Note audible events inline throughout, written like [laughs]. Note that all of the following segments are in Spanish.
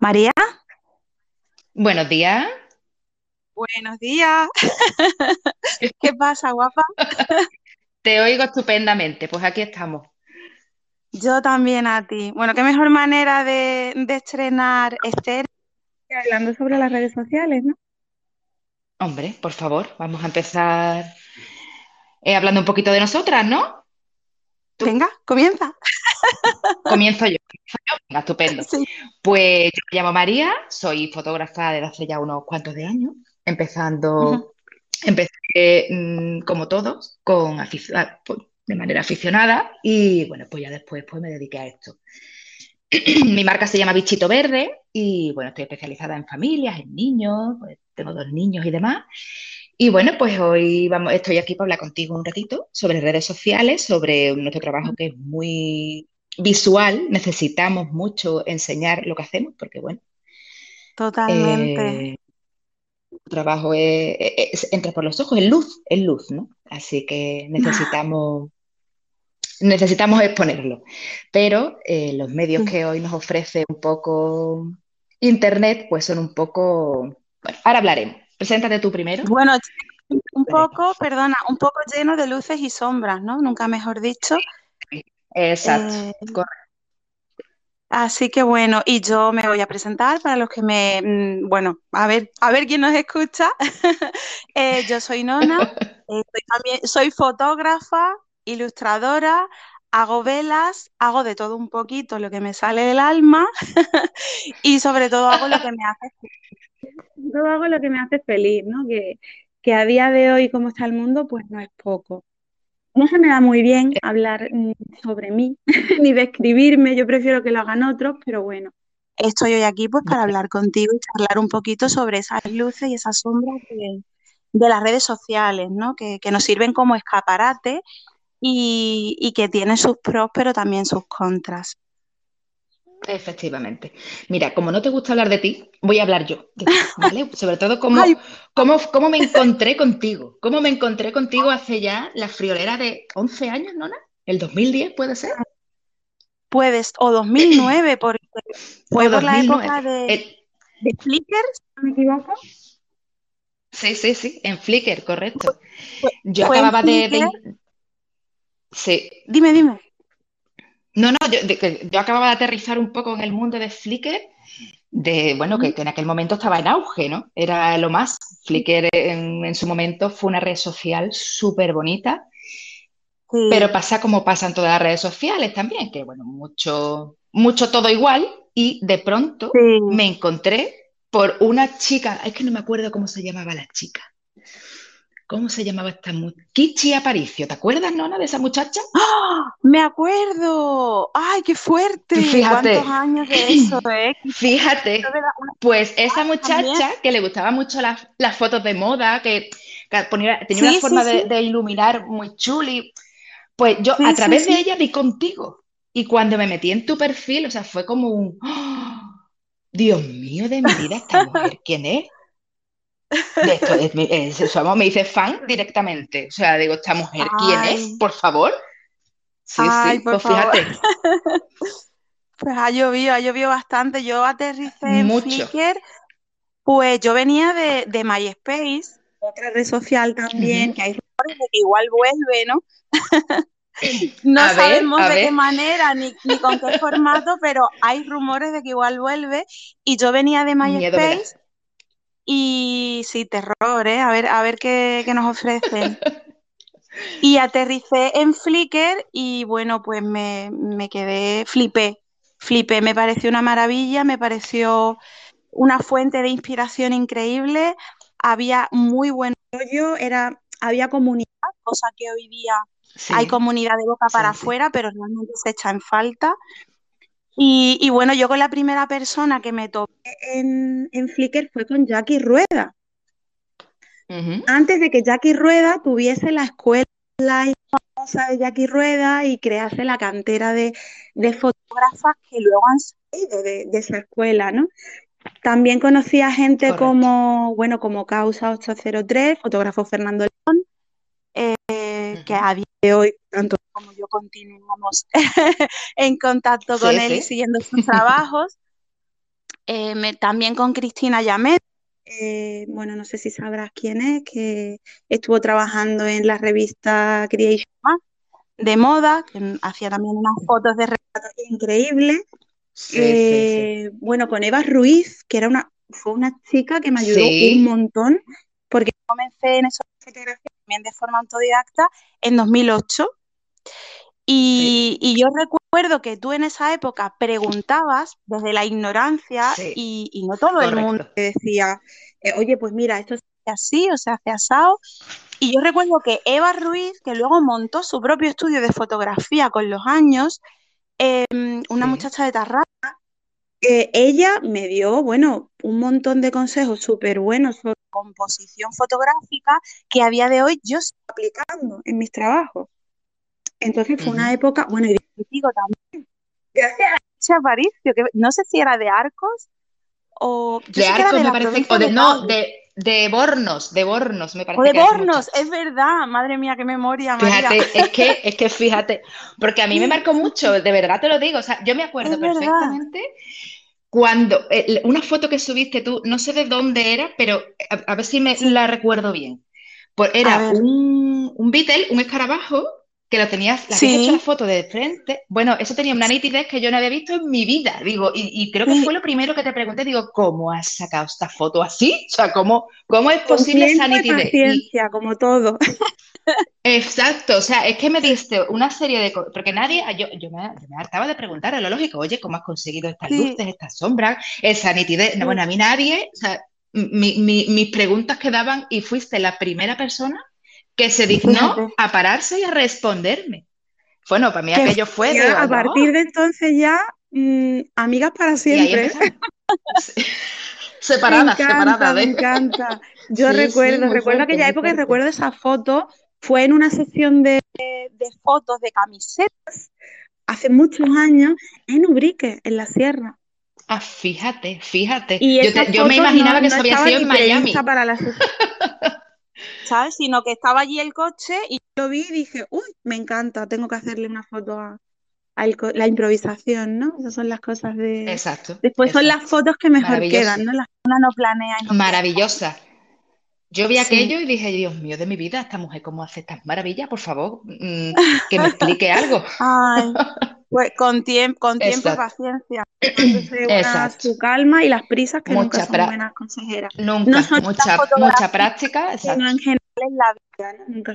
María, Buenos días. buenos días. [laughs] ¿Qué pasa, guapa? [laughs] Te oigo estupendamente. Pues aquí estamos. Yo también a ti. Bueno, qué mejor manera de, de estrenar Esther que hablando sobre las redes sociales, ¿no? Hombre, por favor, vamos a empezar eh, hablando un poquito de nosotras, ¿no? Tú, Venga, comienza. Comienzo yo. Venga, estupendo. Sí. Pues yo me llamo María, soy fotógrafa desde hace ya unos cuantos de años, empezando, empecé mm, como todos, con ah, pues, de manera aficionada y bueno, pues ya después pues me dediqué a esto. [clears throat] Mi marca se llama Bichito Verde y bueno, estoy especializada en familias, en niños, pues tengo dos niños y demás. Y bueno, pues hoy vamos, estoy aquí para hablar contigo un ratito sobre redes sociales, sobre nuestro trabajo que es muy visual. Necesitamos mucho enseñar lo que hacemos porque bueno, Totalmente. eh, el trabajo es, es- entra por los ojos, es luz, es luz, ¿no? Así que necesitamos necesitamos exponerlo. Pero eh, los medios que hoy nos ofrece un poco Internet, pues son un poco... Bueno, ahora hablaremos. Preséntate tú primero. Bueno, un poco, perdona, un poco lleno de luces y sombras, ¿no? Nunca mejor dicho. Exacto. Eh, Correcto. Así que bueno, y yo me voy a presentar para los que me, mm, bueno, a ver, a ver quién nos escucha. [laughs] Eh, yo soy Nona, [laughs] eh, soy también, soy fotógrafa, ilustradora, hago velas, hago de todo un poquito lo que me sale del alma [laughs] y sobre todo hago lo que me hace Todo hago lo que me hace feliz, ¿no? Que, que a día de hoy, como está el mundo, pues no es poco. No se me da muy bien hablar mm, sobre mí, [laughs] ni describirme, yo prefiero que lo hagan otros, pero bueno, estoy hoy aquí pues para hablar contigo y charlar un poquito sobre esas luces y esas sombras de, de las redes sociales, ¿no? Que, que nos sirven como escaparate y, y que tienen sus pros, pero también sus contras. Efectivamente. Mira, como no te gusta hablar de ti, voy a hablar yo [laughs] ¿vale? Sobre todo cómo, cómo, cómo me encontré contigo. Cómo me encontré contigo hace ya la friolera de 11 años, ¿no? ¿El 2010 puede ser? puedes, o 2009, porque [clears throat] O fue por la época 2009. de, Eh, de Flickr, si no me equivoco. sí, sí, sí, en Flickr, correcto. Yo acababa de, de-. Sí. Dime, dime. No, no, yo, de- que yo acababa de aterrizar un poco en el mundo de Flickr, de, bueno, que, en aquel momento estaba en auge, ¿no? Era lo más. Flickr en, en su momento fue una red social súper bonita, pero pasa como pasa en todas las redes sociales también, que bueno, mucho, mucho todo igual, y de pronto sí. me encontré por una chica, es que no me acuerdo cómo se llamaba la chica. ¿Cómo se llamaba esta muchacha? Kichi Aparicio, ¿te acuerdas, Nona, de esa muchacha? ¡Ah! Me acuerdo. ¡Ay, qué fuerte! ¿Cuántos Fíjate, años de eso, [clears throat] eh? Fíjate, pues esa también. muchacha que le gustaban mucho las, las fotos de moda, que, que ponía- tenía una Sí, forma de, sí. de iluminar muy chuli, pues yo a través de ella vi contigo. Y cuando me metí en tu perfil, o sea, fue como un, ¡Oh! Dios mío de mi vida, esta [laughs] mujer, ¿quién es? De esto, es, es- vamos, me hice fan directamente. O sea, digo, ¿esta mujer quién es? Por favor. Sí, ay, sí, por pues favor. fíjate, [laughs] Pues ha llovido, ha llovido bastante. Yo aterricé en. Flickr, pues yo venía de, de MySpace, otra red social también, que hay rumores de que igual vuelve, ¿no? [laughs] No A sabemos de qué manera ni, ni con qué formato, pero hay rumores de que igual vuelve. Y yo venía de [laughs] Miedo. MySpace y sí, terror, ¿eh? A ver, a ver qué, qué nos ofrecen. [laughs] Y aterricé en Flickr y bueno, pues me, me quedé, flipé, flipé, me pareció una maravilla, me pareció una fuente de inspiración increíble, había muy buen rollo, era, había comunidad, cosa que hoy día hay comunidad de boca para sí. afuera, pero realmente se echa en falta. Y, y bueno, yo con la primera persona que me topé en, en Flickr fue con Jackie Rueda antes de que Jackie Rueda tuviese la escuela famosa de Jackie Rueda y crease la cantera de, de fotógrafas que luego han salido de, de esa escuela, ¿no? También conocí a gente Correcto. como, bueno, como Causa 803, fotógrafo Fernando León, eh, que a día de hoy, tanto como yo, continuamos [laughs] en contacto con Sí, él y siguiendo sus [laughs] trabajos. eh, también con Cristina Yamet, eh, bueno, no sé si sabrás quién es, que estuvo trabajando en la revista Creation de moda, que hacía también unas fotos de retratos increíbles. Eh, bueno, con Eva Ruiz, que era una, fue una chica que me ayudó un montón, porque comencé en esa fotografía también de forma autodidacta en 2008. Y, yo recuerdo que tú en esa época preguntabas desde la ignorancia y, no todo el mundo te decía, eh, oye, pues mira, esto se hace así o se hace asado. Y yo recuerdo que Eva Ruiz, que luego montó su propio estudio de fotografía con los años, em, una muchacha de Tarrasa, que ella me dio, bueno, un montón de consejos súper buenos sobre composición fotográfica que a día de hoy yo estoy aplicando en mis trabajos. Entonces fue una época, bueno, y digo también, gracias a Aparicio, que no sé si era de Arcos o... de Arcos me parece, o de, no, de, de Bornos, de Bornos, me parece. O de Bornos, es verdad, madre mía, qué memoria. María. Fíjate, es que, es que fíjate, porque a mí me [laughs] marcó mucho, de verdad te lo digo, o sea, yo me acuerdo perfectamente cuando, eh, una foto que subiste tú, no sé de dónde era, pero a, ver si me la recuerdo bien. Pues era un, un Beatle, un escarabajo, que lo tenías, la habías hecho la foto de frente. Bueno, eso tenía una nitidez que yo no había visto en mi vida. Digo, y, creo que fue lo primero que te pregunté. Digo, ¿cómo has sacado esta foto así? O sea, ¿cómo, cómo es posible esa nitidez? Paciencia, como todo. Exacto, o sea, es que me diste una serie de cosas, porque nadie, yo, yo, me, yo, me, hartaba de preguntar a lo lógico, oye, ¿cómo has conseguido estas luces, estas sombras, esa nitidez? No, bueno, a mí nadie, o sea, mis preguntas quedaban y fuiste la primera persona que se dignó a pararse y a responderme. Bueno, para mí aquello fue... a partir de entonces ya, mm, amigas para siempre. [laughs] separadas, separadas. Me encanta. Yo recuerdo, recuerdo aquella época y recuerdo esa foto. Fue en una sesión de, fotos de camisetas hace muchos años en Ubrique, en la sierra. Ah, fíjate, fíjate. yo, me imaginaba que eso había sido en Miami. Para la [laughs] ¿sabes? Sino que estaba allí el coche y lo vi y dije, uy, me encanta, tengo que hacerle una foto a, la improvisación, ¿no? Esas son las cosas de... Exacto. Después son las fotos que mejor quedan, ¿no? Las que uno no planea. Maravillosa. Yo vi aquello y dije, Dios mío, de mi vida, esta mujer, ¿cómo hace estas maravillas? Por favor, mm, que me explique [laughs] algo. Ay, pues con, tiempo, con [laughs] tiempo y paciencia. [clears throat] su calma y las prisas que nunca son buenas consejeras. Nunca, mucha, mucha práctica. Exacto. en general en la vida, nunca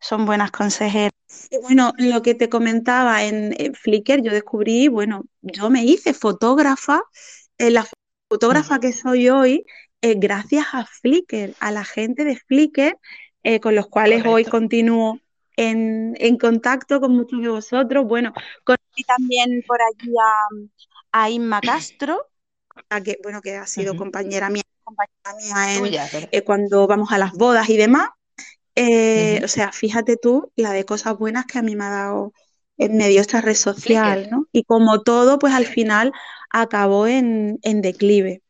son, buenas consejeras. Y bueno, lo que te comentaba en, Flickr, yo descubrí, bueno, yo me hice fotógrafa, eh, la fotógrafa que soy hoy, eh, gracias a Flickr, a la gente de Flickr, eh, con los cuales hoy continúo en, contacto con muchos de vosotros. Bueno, conocí también por allí a, Inma Castro, que, bueno, que ha sido compañera mía, compañera mía eh, cuando vamos a las bodas y demás. Eh, o sea, fíjate tú la de cosas buenas que a mí me ha dado en medio esta red social, ¿no? Y como todo, pues al final acabó en, en declive,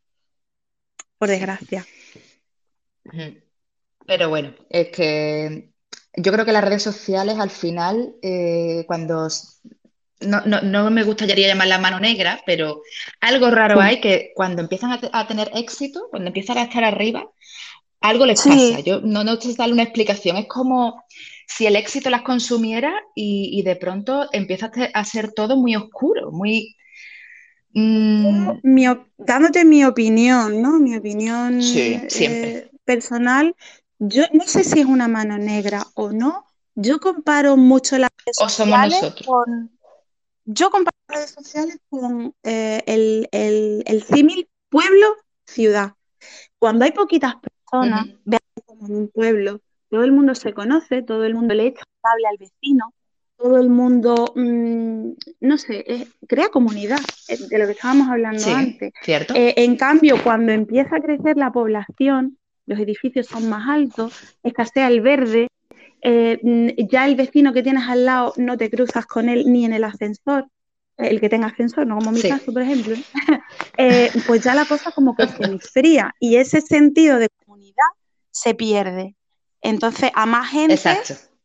por desgracia. Pero bueno, es que yo creo que las redes sociales al final, eh, cuando no, me gustaría llamar la mano negra, pero algo raro hay que cuando empiezan a, tener éxito, cuando empiezan a estar arriba, algo les pasa. Yo no, no darle una explicación. Es como si el éxito las consumiera y, de pronto empieza a ser todo muy oscuro, muy... Mm, dándote mi opinión, ¿no? Mi opinión eh, personal. Yo no sé si es una mano negra o no. Yo comparo mucho las redes sociales con. Yo comparo las redes sociales con eh, el, el, símil pueblo-ciudad. Cuando hay poquitas personas, vean como en un pueblo, todo el mundo se conoce, todo el mundo le echa cable al vecino, todo el mundo, mm, no sé, crea comunidad, eh, de lo que estábamos hablando antes. ¿cierto? Eh, en cambio, cuando empieza a crecer la población, los edificios son más altos, escasea el verde, eh, mm, ya el vecino que tienes al lado no te cruzas con él ni en el ascensor, el que tenga ascensor, no como mi caso, por ejemplo, [laughs] eh, pues ya la cosa como que se enfría y ese sentido de comunidad se pierde. Entonces, a más gente,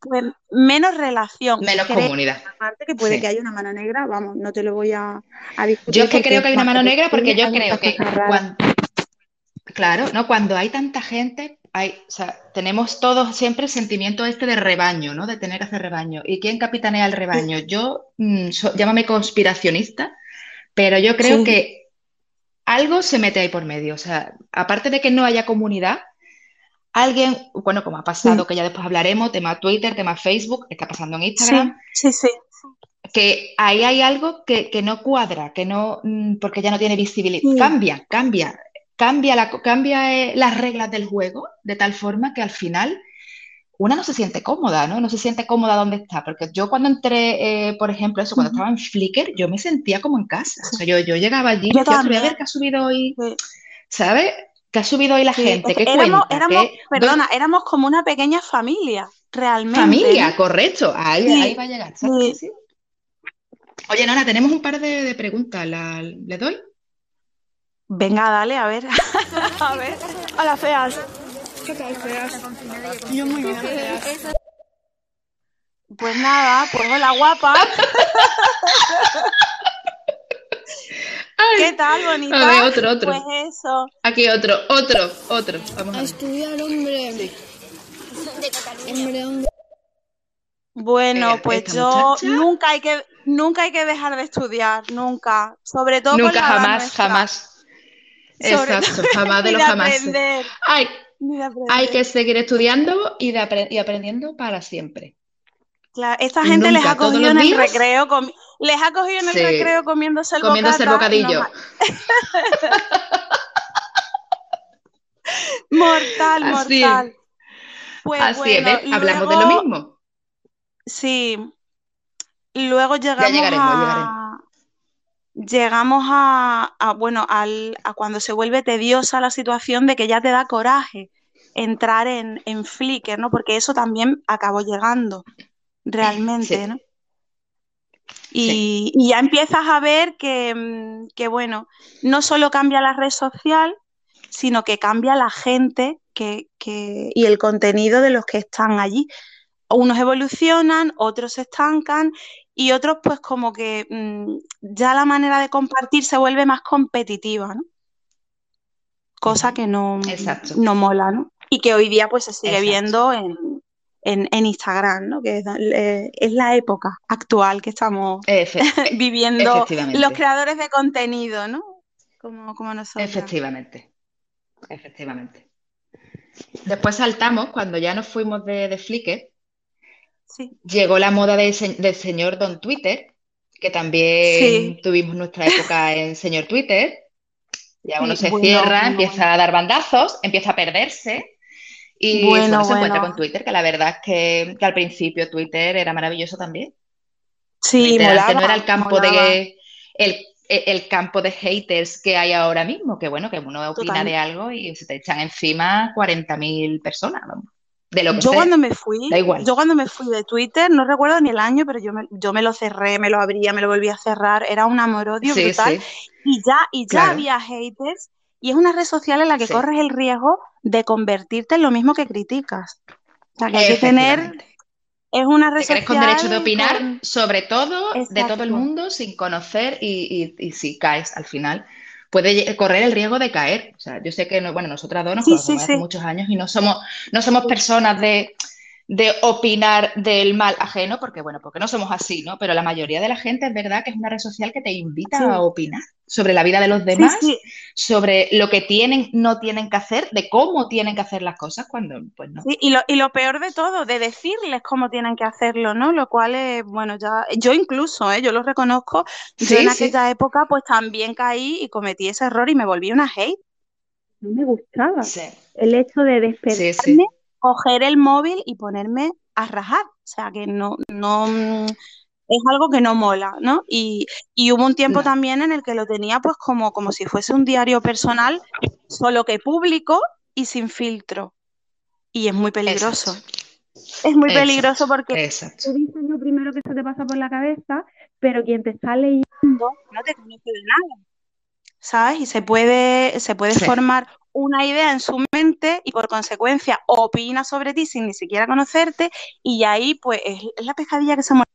pues menos relación. Menos comunidad. Aparte que puede que haya una mano negra, vamos, no te lo voy a, discutir. Yo es que creo que hay una mano negra porque yo creo que claro, ¿no? Cuando hay tanta gente, hay, o sea, tenemos todos siempre el sentimiento este de rebaño, ¿no? De tener que hacer rebaño. ¿Y quién capitanea el rebaño? Yo, mm, llámame conspiracionista, pero yo creo que algo se mete ahí por medio. O sea, aparte de que no haya comunidad, alguien, bueno, como ha pasado, que ya después hablaremos, tema Twitter, tema Facebook, está pasando en Instagram. Sí, sí, Que ahí hay algo que, no cuadra, que no, mm, porque ya no tiene visibilidad. Cambia, cambia, cambia, la, cambia eh, las reglas del juego de tal forma que al final una no se siente cómoda, ¿no? No se siente cómoda donde está. Porque yo cuando entré, eh, por ejemplo, eso, cuando estaba en Flickr, yo me sentía como en casa. O sea, yo, yo llegaba allí y decía, voy a ver qué ha subido hoy, ¿sabes? ¿Qué ha subido hoy la gente? ¿Qué éramos, éramos perdona, éramos como una pequeña familia, realmente. Familia, correcto. Ahí, va a llegar. Oye, Nona, tenemos un par de, preguntas. ¿Le doy? Venga, dale, a ver. [laughs] a ver. Hola, feas. ¿Qué tal, feas? Yo muy bien, feas. Pues nada, pues hola, guapa. [laughs] ¿Qué tal, bonita? A ver, otro, otro. Pues eso. Aquí otro, otro, otro. Vamos a, a estudiar, hombre. Sí. Hombre, hombre. Bueno, pues yo nunca hay que nunca hay que dejar de estudiar, nunca. Sobre todo nunca jamás, jamás. Exacto, jamás de [laughs] los jamás. Hay, hay que seguir estudiando y, de, y aprendiendo para siempre. Claro, esta gente les ha cogido en el recreo, les ha cogido en el recreo comiéndose el comiéndose el bocadillo. [laughs] mortal, mortal. Pues Así es, hablamos de lo mismo. Sí. Luego llegamos a... Llegamos a, bueno, al, a cuando se vuelve tediosa la situación de que ya te da coraje entrar en, en Flickr, ¿no? Porque eso también acabó llegando realmente, ¿no? Y, ya empiezas a ver mm, que, bueno, no solo cambia la red social, sino que cambia la gente que, y el contenido de los que están allí. Unos evolucionan, otros se estancan y otros pues como que mm, ya la manera de compartir se vuelve más competitiva, ¿no? Cosa que no, no mola, ¿no? Y que hoy día pues se sigue viendo en, en, Instagram, ¿no? que es, la época actual que estamos [laughs] viviendo los creadores de contenido, ¿no? Como, como nosotros. Efectivamente, efectivamente. Después saltamos, cuando ya nos fuimos de, de Flickr, llegó la moda del señor Don Twitter, que también tuvimos nuestra época en señor Twitter. Ya uno se cierra, empieza a dar bandazos, empieza a perderse y bueno, se encuentra con Twitter, que la verdad es que, al principio Twitter era maravilloso también. Sí, no era el campo de el, campo de haters que hay ahora mismo, que bueno, que uno opina de algo y se te echan encima 40.000 personas, De lo que yo cuando me fui, yo cuando me fui de Twitter, no recuerdo ni el año, pero yo me, yo me lo cerré, me lo abría, me lo volví a cerrar, era un amor-odio brutal. Y ya, y ya había haters y es una red social en la que corres el riesgo de convertirte en lo mismo que criticas. O sea, que hay que tener... Es una red social... con derecho de opinar sobre todo, de todo el mundo, sin conocer y, si caes al final puede correr el riesgo de caer. O sea, yo sé que, bueno, nosotras dos nos conocemos hace muchos años y no somos, no somos personas de de opinar del mal ajeno, porque bueno, porque no somos así, ¿no? Pero la mayoría de la gente es verdad que es una red social que te invita a opinar sobre la vida de los demás, sobre lo que tienen, no tienen que hacer, de cómo tienen que hacer las cosas cuando, pues no. y, lo, y lo peor de todo, de decirles cómo tienen que hacerlo, ¿no? Lo cual es, bueno, ya, yo incluso, ¿eh? yo lo reconozco, yo en aquella época pues también caí y cometí ese error y me volví una hate. No me gustaba el hecho de despertarme coger el móvil y ponerme a rajar. O sea, que no, no es algo que no mola, ¿no? Y, hubo un tiempo también en el que lo tenía pues como, como si fuese un diario personal, solo que público y sin filtro. Y es muy peligroso. Es muy peligroso porque tú dices lo primero que se te pasa por la cabeza, pero quien te está leyendo no te conoce de nada. ¿Sabes? Y se puede, se puede formar una idea en su mente y por consecuencia opina sobre ti sin ni siquiera conocerte y ahí pues es, la pescadilla que se muere.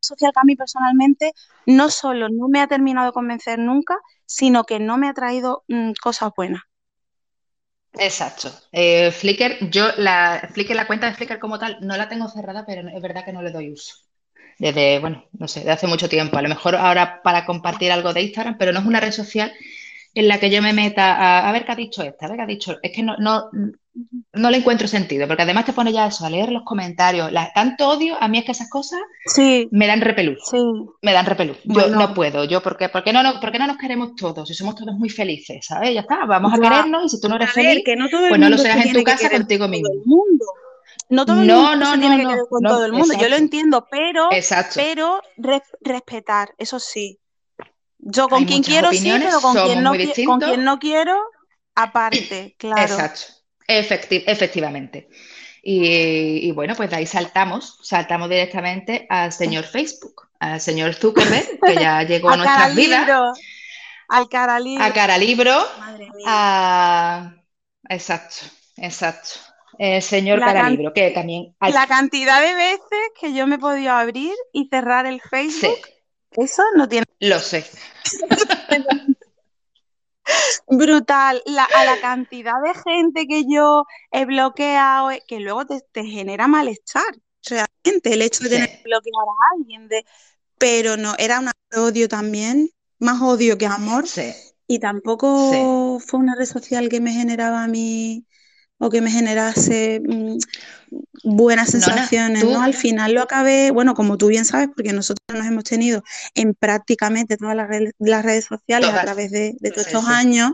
Social que a mí personalmente no solo no me ha terminado de convencer nunca, sino que no me ha traído mm, cosas buenas. Exacto. Eh, Flickr, yo la Flickr, la cuenta de Flickr como tal, no la tengo cerrada, pero es verdad que no le doy uso. Desde, bueno, no sé, de hace mucho tiempo. A lo mejor ahora para compartir algo de Instagram, pero no es una red social en la que yo me meta a, ver qué ha dicho esta, a ver qué ha dicho. Es que no, no, no le encuentro sentido, porque además te pone ya eso, a leer los comentarios. tanto odio, a mí es que esas cosas me dan repelús. Me dan repelús. Yo no puedo. Yo, porque, porque, no, no, porque no nos queremos todos y somos todos muy felices, ¿sabes? Ya está, vamos a querernos y si tú no eres feliz, pues no lo seas en tu casa contigo mismo. No todo el mundo no, tiene que con todo el mundo. Yo lo entiendo, pero, pero respetar, eso sí. Yo con quien quiero sí, pero con quien, no, con quien no quiero, aparte, [clears throat] claro. Exacto, efectivamente. Y, bueno, pues de ahí saltamos, saltamos directamente al señor [laughs] Facebook, al señor Zuckerberg, que ya [laughs] llegó a nuestras vidas. Al cara libro. A cara libro. Madre mía. Exacto, exacto. El señor cara libro, que también... La cantidad de veces que yo me he podido abrir y cerrar el Facebook. Eso no tiene. Lo sé. [laughs] Brutal. a la cantidad de gente que yo he bloqueado, eh, que luego te, genera malestar. Realmente, el hecho de tener que bloquear a alguien. De... Pero no, era un odio también, más odio que amor. Sí. Y tampoco fue una red social que me generaba a mí o que me generase mm, buenas sensaciones, no, Al final lo acabé, bueno, como tú bien sabes, porque nosotros nos hemos tenido en prácticamente todas las, redes, sociales a través de, todos estos años,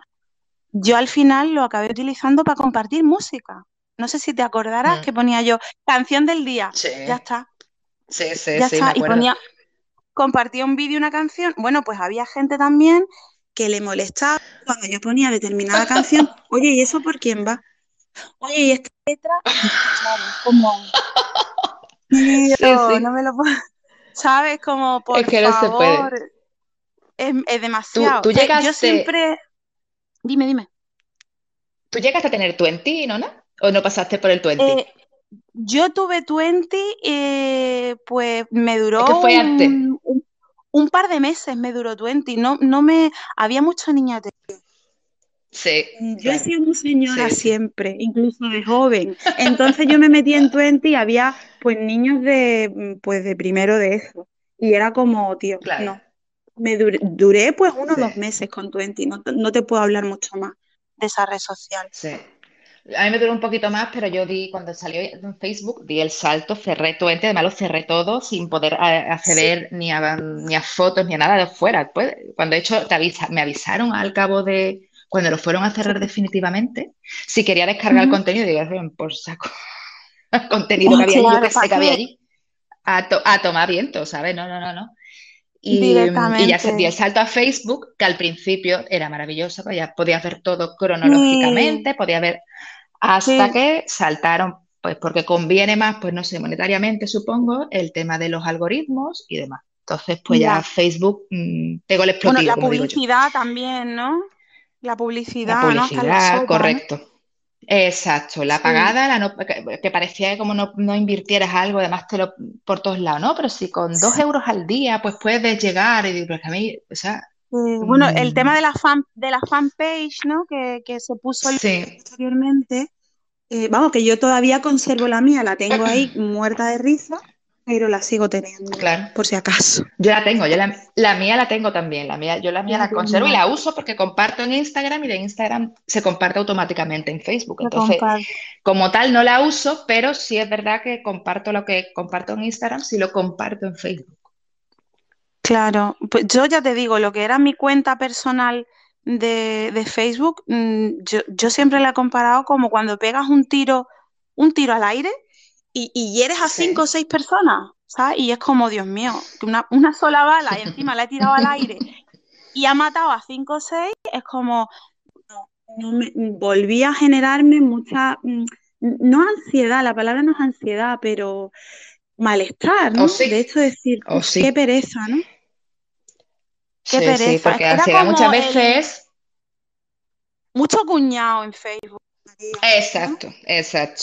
yo al final lo acabé utilizando para compartir música. No sé si te acordarás mm. que ponía yo canción del día, ya está. Sí, sí, ya está. y ponía, compartía un vídeo, una canción. Bueno, pues había gente también que le molestaba cuando yo ponía determinada canción. Oye, ¿y eso por quién va? Oye, y esta letra, como. [laughs] no me lo puedo. ¿Sabes? Como por es que no se puede. Es, demasiado. Tú, llegaste... Yo siempre. Dime, dime. ¿Tú llegaste a tener 20, no? ¿O no pasaste por el 20? Eh, yo tuve 20, eh, pues me duró. fue un, Un, par de meses me duró 20. No, no me. Había muchas niñas de Sí. Yo he sido muy señora siempre, incluso de joven. Entonces yo me metí en Twenty y había pues niños de pues de primero de eso. Y era como, tío, no. Me duré, pues unos dos meses con Twenty, no, no, te puedo hablar mucho más de esa red social. Sí. A mí me duró un poquito más, pero yo di, cuando salió en Facebook, di el salto, cerré Twenty, además lo cerré todo sin poder acceder ni, a, ni a fotos ni a nada de fuera. Pues, cuando de hecho te avisa, me avisaron al cabo de cuando lo fueron a cerrar definitivamente, si quería descargar el contenido, digo, por saco, el [laughs] contenido que había allí, yo que que había allí, a, tomar viento, ¿sabes? No, no, no, no. Y, ya se dio el salto a Facebook, que al principio era maravilloso, pues ya podías ver todo cronológicamente, podía ver hasta que saltaron, pues porque conviene más, pues no sé, monetariamente supongo, el tema de los algoritmos y demás. Entonces, pues ya, Facebook mm, pegó el explotivo. Bueno, la publicidad también, ¿no? La publicidad, la publicidad, correcto. Exacto, la pagada, la que, parecía como no, no, invirtieras algo, además te lo por todos lados, ¿no? Pero si con dos euros al día, pues puedes llegar y pues a mí, o sea. bueno, el mm. tema de la fan, de la fanpage, ¿no? Que, se puso anteriormente. Eh, vamos, que yo todavía conservo la mía, la tengo ahí [clears throat] muerta de risa pero la sigo teniendo. Claro. Por si acaso. Yo la tengo, yo la, mía la tengo también. La mía, yo la mía la, conservo y la uso porque comparto en Instagram y de Instagram se comparte automáticamente en Facebook. Entonces, como tal, no la uso, pero sí es verdad que comparto lo que comparto en Instagram, sí lo comparto en Facebook. Claro, pues yo ya te digo, lo que era mi cuenta personal de, Facebook, mm, yo, siempre la he comparado como cuando pegas un tiro, un tiro al aire y, y eres a cinco o seis personas, ¿sabes? Y es como, Dios mío, una, una sola bala y encima la he tirado al aire y ha matado a cinco o seis, es como, no, me, volví a generarme mucha, mm, no ansiedad, la palabra no es ansiedad, pero malestar, ¿no? Oh, de hecho, decir, oh, qué pereza, ¿no? Qué pereza. Sí, porque ansiedad muchas veces mucho cuñado en Facebook. Exacto, exacto.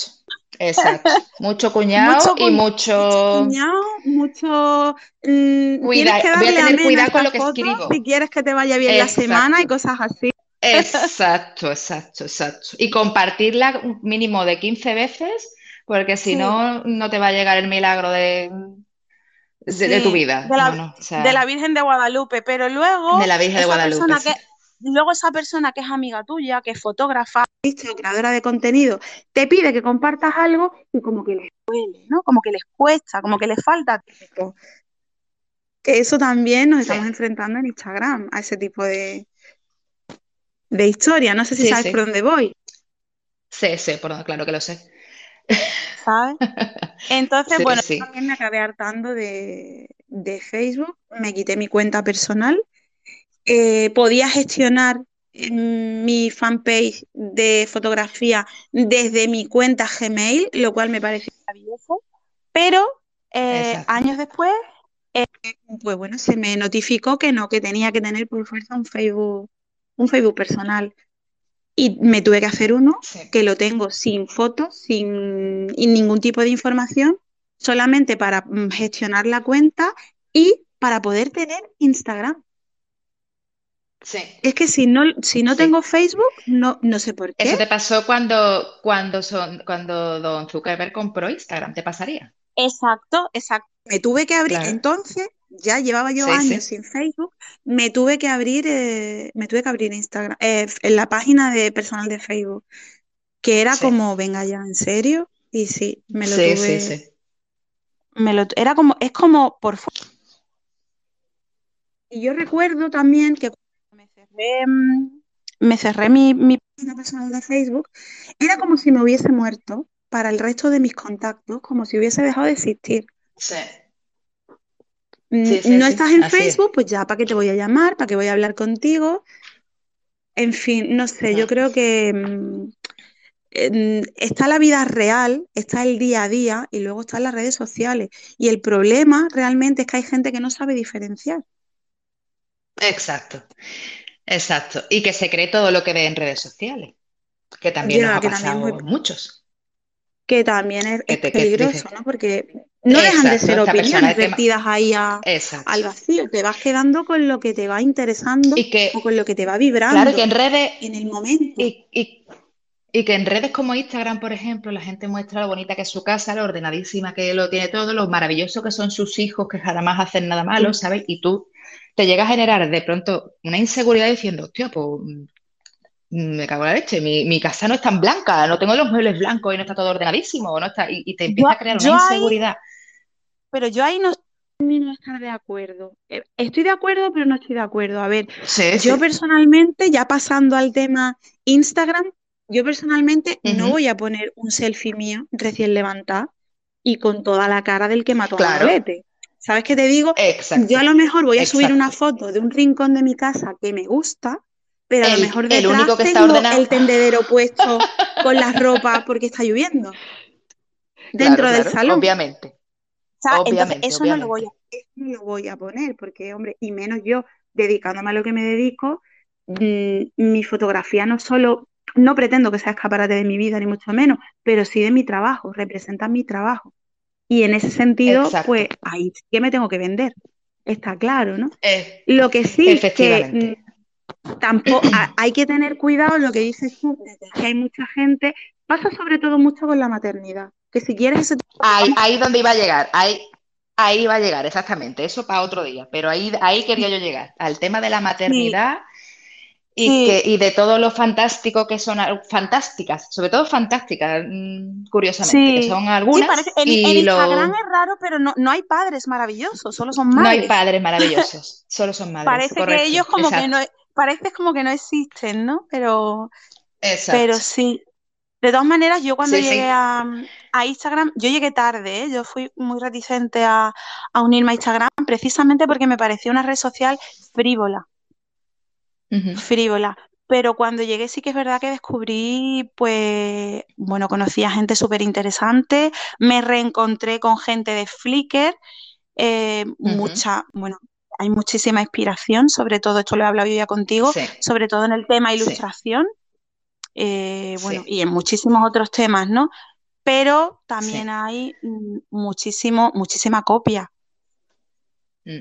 Exacto. Mucho cuñado y mucho. Mucho cuñado, mucho. mm, Cuida- tienes que voy a tener cuidado con lo que escribo. Si quieres que te vaya bien la Exacto. semana y cosas así. Exacto, exacto, exacto. Y compartirla un mínimo de 15 veces, porque si Sí. no, no te va a llegar el milagro de, de, de tu Sí, vida. de la- No, no, o sea, de la Virgen de Guadalupe, pero luego de la Virgen de Guadalupe. persona sí. que, luego esa persona que es amiga tuya, que es fotógrafa, creadora de contenido, te pide que compartas algo y como que les duele, ¿no? Como que les cuesta, como que les falta tiempo. Que eso también nos Sí. estamos enfrentando en Instagram, a ese tipo de, de historia. No sé si Sí, sabes sí. por dónde voy, Sí, sí, por- claro que lo sé. ¿sabes? [laughs] Entonces, bueno, también me acabé hartando de, de Facebook, me quité mi cuenta personal. Eh, podía gestionar mi fanpage de fotografía desde mi cuenta Gmail, lo cual me pareció maravilloso. Pero eh, años después, eh, pues bueno, se me notificó que no, que tenía que tener por fuerza un Facebook, un Facebook personal. Y me tuve que hacer uno Sí. que lo tengo sin fotos, sin ningún tipo de información, solamente para mm, gestionar la cuenta y para poder tener Instagram. Sí. Es que si no, si no Sí. tengo Facebook, no, no sé por Eso qué. te pasó cuando, cuando, son, cuando Don Zuckerberg compró Instagram, ¿te pasaría? Exacto, exacto. Me tuve que abrir, Claro. entonces, ya llevaba yo Sí, años sí. sin Facebook, me tuve que abrir, eh, me tuve que abrir Instagram, eh, en la página de personal de Facebook, que era Sí. como, venga ya, ¿en serio? Y sí, me lo Sí, tuve, sí, sí. me lo, era como, es como por Y yo recuerdo también que cerré, mm, me cerré mi, mi página personal de Facebook, era como si me hubiese muerto para el resto de mis contactos, como si hubiese dejado de existir. Sí. Mm, Sí, sí, no estás en es. Facebook, pues ya, ¿para qué te voy a llamar? ¿Para qué voy a hablar contigo? En fin, no sé, yo creo que mm, está la vida real, está el día a día y luego están las redes sociales. Y el problema realmente es que hay gente que no sabe diferenciar. Exacto, exacto. Y que se cree todo lo que ve en redes sociales, que también nos Ya, ha que también pasado muy- muchos. que también es, Que es te- que peligroso, dices- ¿no? Porque no dejan de ser opiniones vertidas ahí a- al vacío. Te vas quedando con lo que te va interesando Y que, o con lo que te va vibrando claro, que en redes, en el momento. y, y- y que en redes como Instagram, por ejemplo, la gente muestra lo bonita que es su casa, lo ordenadísima que lo tiene todo, lo maravilloso que son sus hijos, que jamás hacen nada malo, ¿sabes? Y tú te llega a generar de pronto una inseguridad diciendo, hostia, pues mm, me cago en la leche, mi, mi casa no es tan blanca, no tengo los muebles blancos y no está todo ordenadísimo, no está, y, y te empieza Yo- a crear una ahí- inseguridad. Pero yo ahí no termino de estar de acuerdo. Eh, Estoy de acuerdo, pero no estoy de acuerdo. A ver, Sí, yo sí. personalmente, ya pasando al tema Instagram, yo personalmente no voy a poner un selfie mío recién levantada y con toda la cara del que mató a Claro. Manolete. ¿Sabes qué te digo? Exacto. Yo a lo mejor voy a subir una foto de un rincón de mi casa que me gusta, pero a lo El- mejor el detrás único que está tengo ordenado. el tendedero puesto con las ropas porque está lloviendo dentro Claro, del claro, salón. obviamente. O sea, entonces Obviamente, eso no lo voy obviamente. a, eso no lo voy a poner, porque, hombre, y menos yo dedicándome a lo que me dedico, mm, mi fotografía no solo, no pretendo que sea escaparate de mi vida, ni mucho menos, pero sí de mi trabajo, representa mi trabajo. Y en ese sentido, Exacto. pues ahí sí que me tengo que vender, está claro, ¿no? Eh, Lo que sí que Efectivamente. mm, tampoco ha- hay que tener cuidado, lo que dices tú, que hay mucha gente, pasa sobre todo mucho con la maternidad, que si quieres ese ahí, ahí donde iba a llegar, ahí, ahí va a llegar, exactamente. Eso para otro día. Pero ahí, ahí quería yo llegar, al tema de la maternidad y, Sí. que, y de todo lo fantástico que son, fantásticas, sobre todo fantásticas, mm, curiosamente, que Sí. son Sí, algunas. parece, en, y en lo- Instagram es raro, pero no, no hay padres maravillosos, solo son no hay madres. padres maravillosos, [laughs] solo son madres. Parece que ellos como que no, parece como que no existen, ¿no? Pero, exacto. pero sí. De todas maneras, yo cuando Sí, sí. llegué a, a Instagram, yo llegué tarde, ¿eh? Yo fui muy reticente a, a unirme a Instagram precisamente porque me pareció una red social frívola, Ujú. frívola. Pero cuando llegué sí que es verdad que descubrí, pues, bueno, conocí a gente súper interesante, me reencontré con gente de Flickr, eh, Ujú. mucha, bueno, hay muchísima inspiración, sobre todo, esto lo he hablado yo ya contigo, Sí. sobre todo en el tema Sí. ilustración. eh, bueno, y en muchísimos otros temas, ¿no? Pero también Sí. hay mm, muchísimo, muchísima copia. Mm.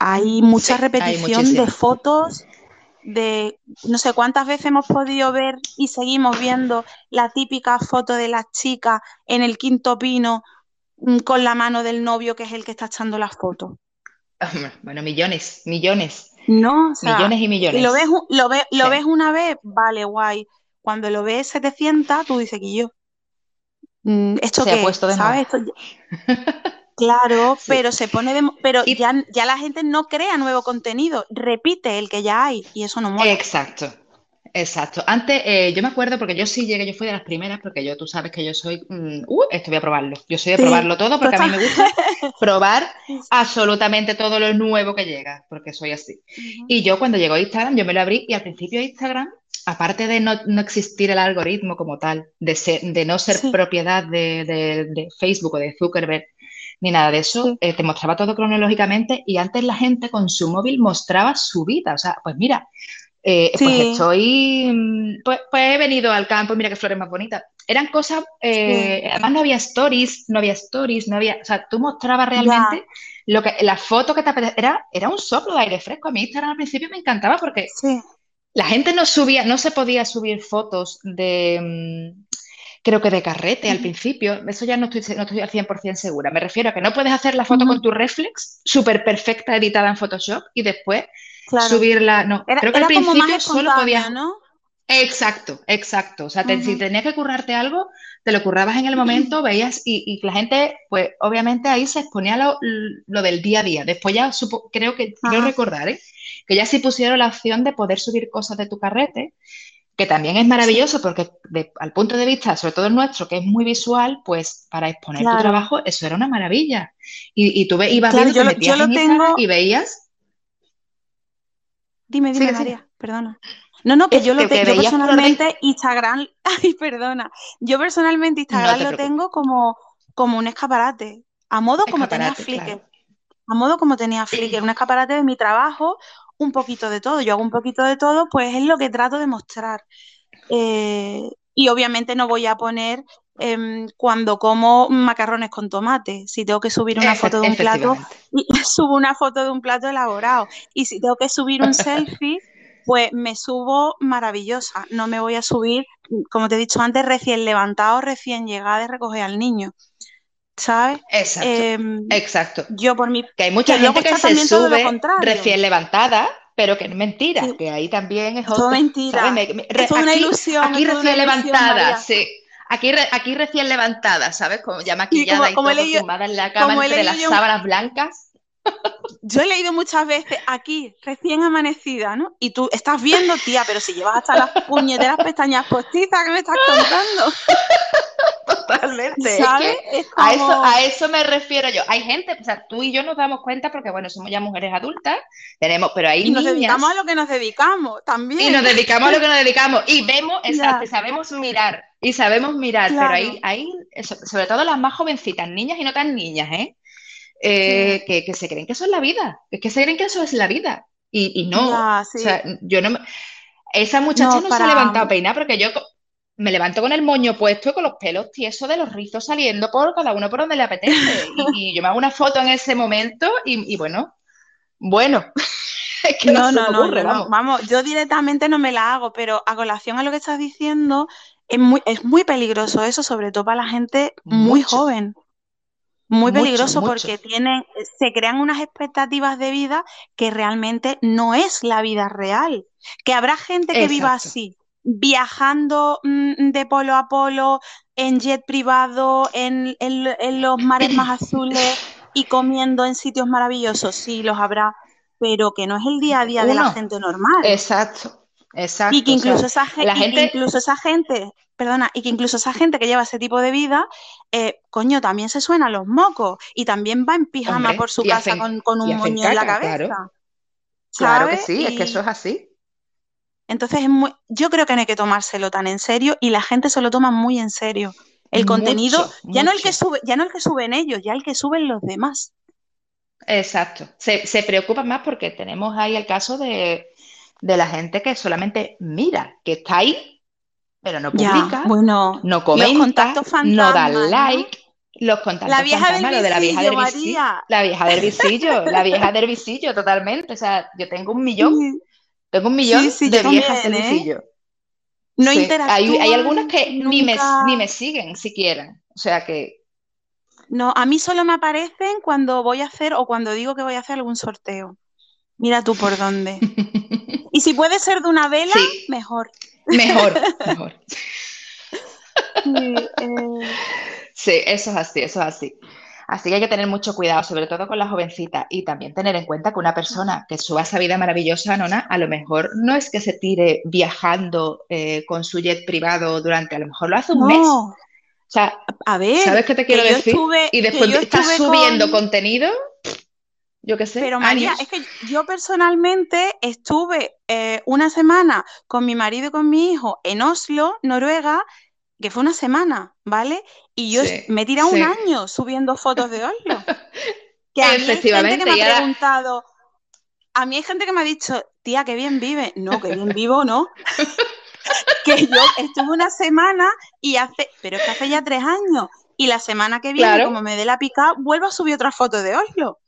Hay mucha Sí, hay repetición de muchísimo. fotos, de no sé cuántas veces hemos podido ver y seguimos viendo la típica foto de la chica en el quinto pino mm, con la mano del novio que es el que está echando la foto. [laughs] Bueno, millones, millones, No, o sea, millones y y lo millones. ves, lo ves, lo Sí. ves una vez, vale, guay. Cuando lo ves 700, tú dices que yo, mm, ¿esto Se ha puesto de. ¿Sabes? Esto [laughs] Claro, pero se pone de, pero Y- ya, ya la gente no crea nuevo contenido, repite el que ya hay y eso no mola. Exacto, exacto. Antes, eh, yo me acuerdo, porque yo sí llegué, yo fui de las primeras, porque yo, tú sabes que yo soy, mm, uh, esto voy a probarlo. Yo soy de Sí, probarlo todo, porque a mí me gusta [laughs] probar absolutamente todo lo nuevo que llega, porque soy así. Y yo cuando llegó Instagram, yo me lo abrí y al principio Instagram, aparte de no, no existir el algoritmo como tal, de, ser- de no ser Sí. propiedad de, de- de Facebook o de Zuckerberg, ni nada de eso, Sí. eh, te mostraba todo cronológicamente y antes la gente con su móvil mostraba su vida. O sea, pues mira, eh, pues estoy, mm, pues, pues he venido al campo mira qué flores más bonitas. Eran cosas, eh, además no había stories, no había stories, no había, o sea, tú mostrabas realmente lo que, la foto que te era, era un soplo de aire fresco. A mí Instagram al principio me encantaba porque Sí, la gente no subía, no se podía subir fotos de, mm, creo que de carrete al principio. Eso ya no estoy, no estoy al 100% segura. Me refiero a que no puedes hacer la foto con tu reflex, súper perfecta, editada en Photoshop, y después claro. subirla. No, Era, creo que al principio solo podías. ¿no? Exacto, exacto. O sea, te- si tenías que currarte algo, te lo currabas en el momento, veías, y, y la gente, pues obviamente ahí se exponía lo, lo del día a día. Después ya supo- creo que, quiero recordar, ¿eh? que ya sí pusieron la opción de poder subir cosas de tu carrete, que también es maravilloso porque de- al punto de vista, sobre todo el nuestro, que es muy visual, pues para exponer tu trabajo, eso era una maravilla. Y, y tú ve- ibas Claro, viendo, yo te lo- yo tengo- y veías, Dime, dime, sigue. María, perdona. No, no, que Es yo lo tengo. De- personalmente Instagram, [laughs] ay, perdona. Yo personalmente Instagram te lo tengo como, como un escaparate, a modo como tenía Flickr. claro. A modo como tenía Flickr, un escaparate de mi trabajo, un poquito de todo. Yo hago un poquito de todo, pues es lo que trato de mostrar. Eh, y obviamente no voy a poner em, cuando como macarrones con tomate. Si tengo que subir una foto de un plato, [laughs] subo una foto de un plato elaborado. Y si tengo que subir un selfie, pues me subo maravillosa. No me voy a subir, como te he dicho antes, recién levantado, recién llegada de recoger al niño. ¿Sabes? Exacto, Em, exacto. yo por mi Que hay mucha gente que se sube recién levantada, pero que es mentira, Sí. que ahí también es otro, mentira. Es una aquí, ilusión, aquí recién ilusión, levantada, María. sí. Aquí, re- aquí recién levantada, ¿sabes? Como ya maquillada como- y como todo, leído- en la cama entre las sábanas blancas. Yo he leído muchas veces aquí, recién amanecida, ¿no? Y tú estás viendo, tía, pero si llevas hasta las puñeteras pestañas postizas, ¿qué me estás contando? Totalmente. Es ¿Sabes? que a eso, como- a eso me refiero yo. Hay gente, o sea, tú y yo nos damos cuenta porque, bueno, somos ya mujeres adultas, tenemos, pero hay Y nos niñas dedicamos a lo que nos dedicamos también. y nos dedicamos a lo que nos dedicamos y vemos, exacto, sabemos mirar y sabemos mirar, Claro. pero hay, eso- sobre todo las más jovencitas, niñas y no tan niñas, ¿eh? Eh, que, que se creen que eso es la vida, es que se creen que eso es la vida y, y no, o sea, yo no me- esa muchacha No, no, se para- ha levantado a peinar porque yo me levanto con el moño puesto y con los pelos tiesos de los rizos saliendo por cada uno por donde le apetece y, y yo me hago una foto en ese momento y, y bueno, bueno, [laughs] es que no, No, se no, ocurre, no. vamos. Vamos, yo directamente no me la hago, pero a colación a lo que estás diciendo, es muy, es muy peligroso eso, sobre todo para la gente muy Mucho. joven. Muy peligroso mucho. porque tienen, se crean unas expectativas de vida que realmente no es la vida real. Que habrá gente que viva Exacto. así, viajando mm, de polo a polo, en jet privado, en, en- en los mares más azules y comiendo en sitios maravillosos. Sí, los habrá, pero que no es el día a día de la gente normal. Exacto, exacto. Y que o sea, incluso esa, la gente- incluso esa gente, perdona, y que incluso esa gente que lleva ese tipo de vida, eh, coño, también se suena los mocos y también va en pijama Hombre, por su casa hacen- con, un moño en la cabeza. claro. Claro que sí, es que eso es así. entonces es muy, yo creo que no hay que tomárselo tan en serio y la gente se lo toma muy en serio. El contenido, Mucho, ya no el que sube, ya no el que suben ellos, ya el que suben los demás. Exacto. Se, se preocupan más porque tenemos ahí el caso de, de la gente que solamente mira, que está ahí pero no publica, bueno, no comenta, no da like. Los contactos la vieja del de la vieja del visillo, La vieja del visillo, la vieja del visillo, totalmente. O sea, yo tengo un millón, tengo un millón de viejas del ¿eh? visillo. No sí. hay, hay, algunas que ni me, ni me siguen siquiera. O sea que. No, a mí solo me aparecen cuando voy a hacer o cuando digo que voy a hacer algún sorteo. Mira tú por dónde. [laughs] y si puede ser de una vela, mejor. Mejor, mejor. Eh. Sí, eso es así, eso es así. Así que hay que tener mucho cuidado, sobre todo con las jovencitas, y también tener en cuenta que una persona que suba esa vida maravillosa, Nona, a lo mejor no es que se tire viajando eh, con su jet privado durante, a lo mejor lo hace un mes. O sea, a ver, ¿sabes qué te quiero decir? y después estás subiendo contenido, yo qué sé. Pero María, es que yo personalmente estuve eh, una semana con mi marido y con mi hijo en Oslo, Noruega, que fue una semana, ¿vale? Y yo me he tirado un año subiendo fotos de Oslo. [laughs] Que a mí hay gente que me ha preguntado, a mí hay gente que me ha dicho, tía, qué bien vive. No, qué bien vivo, ¿no? [laughs] que yo estuve una semana y hace, pero es que hace ya tres años. Y la semana que viene, como me dé la pica, vuelvo a subir otra foto de Oslo.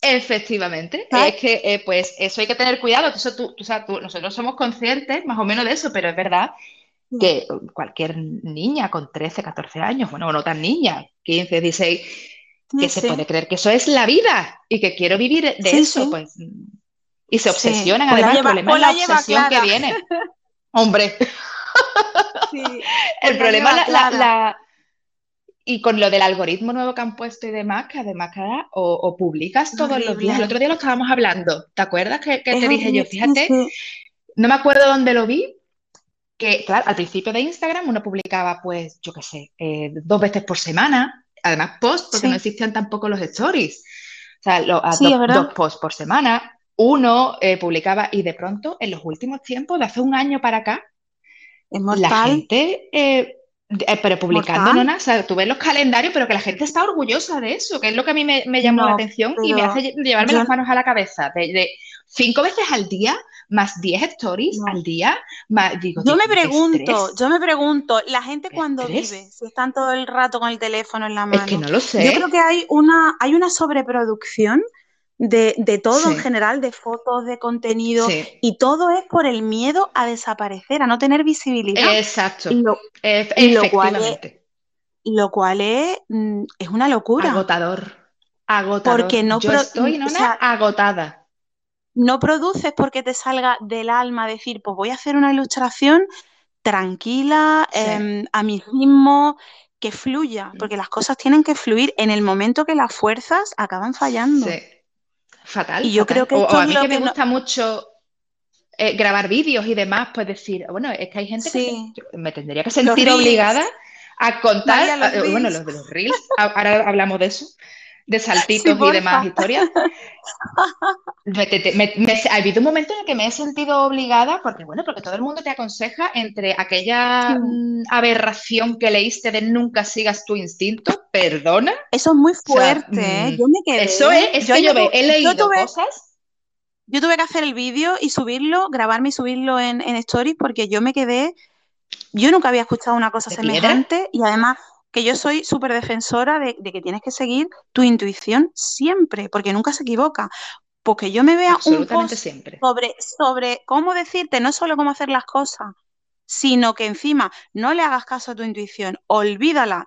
Efectivamente. Es que, eh, pues, eso hay que tener cuidado. Eso tú, nosotros somos conscientes más o menos de eso, pero es verdad que cualquier niña con 13, 14 años, bueno, no tan niña, 15, 16, que se puede creer que eso es la vida y que quiero vivir de eso, pues. Y se obsesionan, pues además, el problema es la obsesión que viene. [laughs] Hombre. [laughs] el pues problema es la, Y con lo del algoritmo nuevo que han puesto y demás, que además cada o, publicas todos los días. El otro día lo estábamos hablando. ¿Te acuerdas que, te dije yo? Fíjate, no me acuerdo dónde lo vi, que, claro, al principio de Instagram uno publicaba, pues, yo qué sé, eh, dos veces por semana, además post, porque no existían tampoco los stories. O sea, dos posts por semana, uno eh, publicaba y de pronto, en los últimos tiempos, de hace un año para acá, la gente, eh, pero publicando, ¿no? O sea, tú ves los calendarios, pero que la gente está orgullosa de eso, que es lo que a mí me, llamó la atención y me hace llevarme las manos a la cabeza, de cinco veces al día más 10 stories al día, digo, yo me pregunto, yo me pregunto, la gente cuando vive, si están todo el rato con el teléfono en la mano, es que no lo sé. Yo creo que hay una, hay una sobreproducción de, todo en general, de fotos, de contenido, y todo es por el miedo a desaparecer, a no tener visibilidad. Exacto. Y lo, cual es, lo cual es, mm, es una locura. Agotador. Agotador. Porque no yo estoy no agotada no produces porque te salga del alma decir, pues voy a hacer una ilustración tranquila, em, a mi ritmo, que fluya, mm. porque las cosas tienen que fluir en el momento que las fuerzas acaban fallando. Sí. Fatal. Y yo creo que o, a mí que, me gusta mucho eh, grabar vídeos y demás, pues decir, bueno, es que hay gente que me tendría que sentir obligada a contar, eh, bueno, los de los reels, ahora hablamos de eso, de saltitos y demás historias. [laughs] ha habido un momento en el que me he sentido obligada, porque bueno, porque todo el mundo te aconseja entre aquella mm, aberración que leíste de nunca sigas tu instinto, perdona. Eso es muy fuerte, ¿eh? Mm, yo me quedé. Eso es, es que yo he leído cosas. Yo tuve que hacer el vídeo y subirlo, grabarme y subirlo en, en Stories, porque yo me quedé. Yo nunca había escuchado una cosa semejante y además que yo soy súper defensora de, que tienes que seguir tu intuición siempre, porque nunca se equivoca. Porque yo me vea un post siempre. Sobre, sobre cómo decirte, no solo cómo hacer las cosas, sino que encima no le hagas caso a tu intuición, olvídala,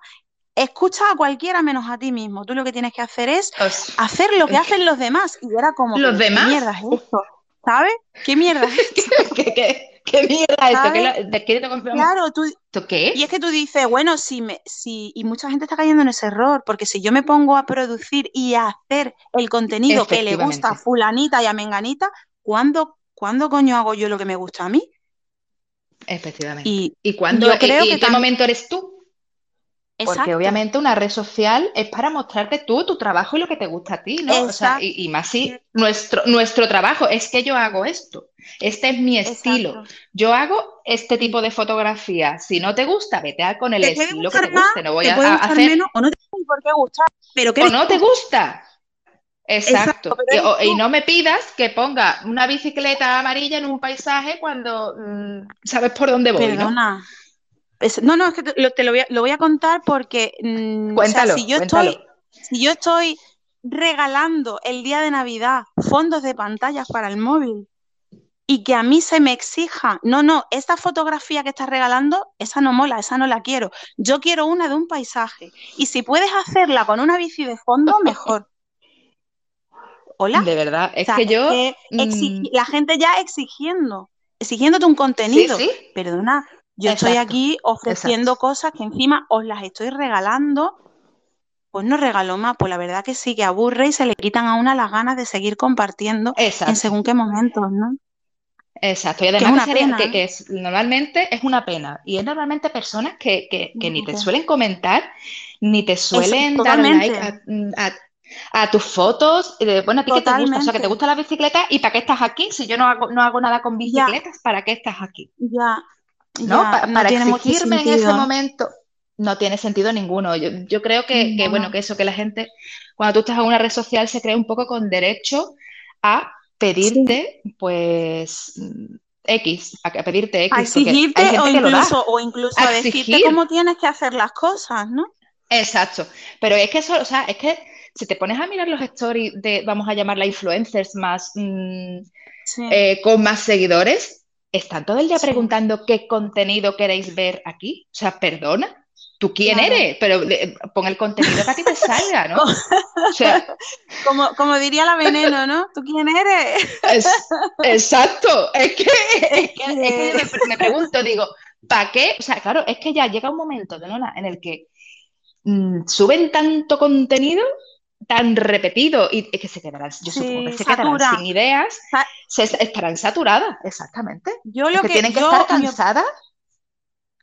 escucha a cualquiera menos a ti mismo. Tú lo que tienes que hacer es hacer lo que hacen los demás. Y era como, ¿Los demás? ¿qué mierda es esto? ¿Sabes? ¿Qué mierda es [laughs] esto? ¿Qué, ¿Qué [laughs] mierda esto? ¿Qué, qué claro, tú, qué? Y es que tú dices, bueno, si me, si, y mucha gente está cayendo en ese error, porque si yo me pongo a producir y a hacer el contenido que le gusta a fulanita y a menganita, ¿cuándo, ¿cuándo coño hago yo lo que me gusta a mí? Efectivamente. ¿Y, ¿Y, cuándo, creo y, en qué momento eres tú? Porque obviamente una red social es para mostrarte tú tu trabajo y lo que te gusta a ti, ¿no? O sea, y, más si nuestro, nuestro trabajo es que yo hago esto, este es mi estilo, yo hago este tipo de fotografía. Si no te gusta, vete a con el estilo que te guste, no voy a, hacer. o no te por qué gusta, pero o no te gusta. Exacto. y, no me pidas que ponga una bicicleta amarilla en un paisaje cuando mm, sabes por dónde voy. Perdona. ¿no? No, es que te, lo, voy a, contar porque mm, cuéntalo, si yo estoy, si yo estoy regalando el día de Navidad fondos de pantallas para el móvil y que a mí se me exija, no, no, esta fotografía que estás regalando, esa no mola, esa no la quiero. Yo quiero una de un paisaje. Y si puedes hacerla con una bici de fondo, mejor. Hola. De verdad, es que yo. Mm, la gente ya exigiendo, exigiéndote un contenido. Perdona, yo estoy aquí ofreciendo cosas que encima os las estoy regalando. Pues no regalo más, pues la verdad que sí, que aburre y se le quitan a una las ganas de seguir compartiendo en según qué momentos, ¿no? Exacto, y además que, es, normalmente es una pena. Y es normalmente personas que, ni te suelen comentar, ni te suelen dar like a, a tus fotos, de, bueno, a ti que te gusta, o sea, que te gusta la bicicleta y ¿para qué estás aquí? Si yo no hago, no hago nada con bicicletas, ¿para qué estás aquí? Ya. ¿No? para exigirme en ese momento no tiene sentido ninguno. Yo, creo que, bueno, que eso, que la gente, cuando tú estás en una red social, se cree un poco con derecho a pedirte, pues, X, a pedirte X. A exigirte o incluso, o incluso, a, decirte cómo tienes que hacer las cosas, ¿no? Exacto. Pero es que eso, o sea, es que si te pones a mirar los stories de, vamos a llamarla influencers más mm, eh, con más seguidores, están todo el día preguntando qué contenido queréis ver aquí. O sea, perdona. ¿Tú quién eres? Pero pon el contenido que a ti te salga, ¿no? [laughs] como, como diría la veneno, ¿no? ¿Tú quién eres? exacto. Es [laughs] que, es que, me, pregunto, digo, ¿para qué? O sea, claro, es que ya llega un momento, de Nona, en el que mm, suben tanto contenido tan repetido y que se quedarán, yo supongo que se quedarán sin ideas, se estarán saturadas, exactamente. Yo lo que, tienen que estar cansadas.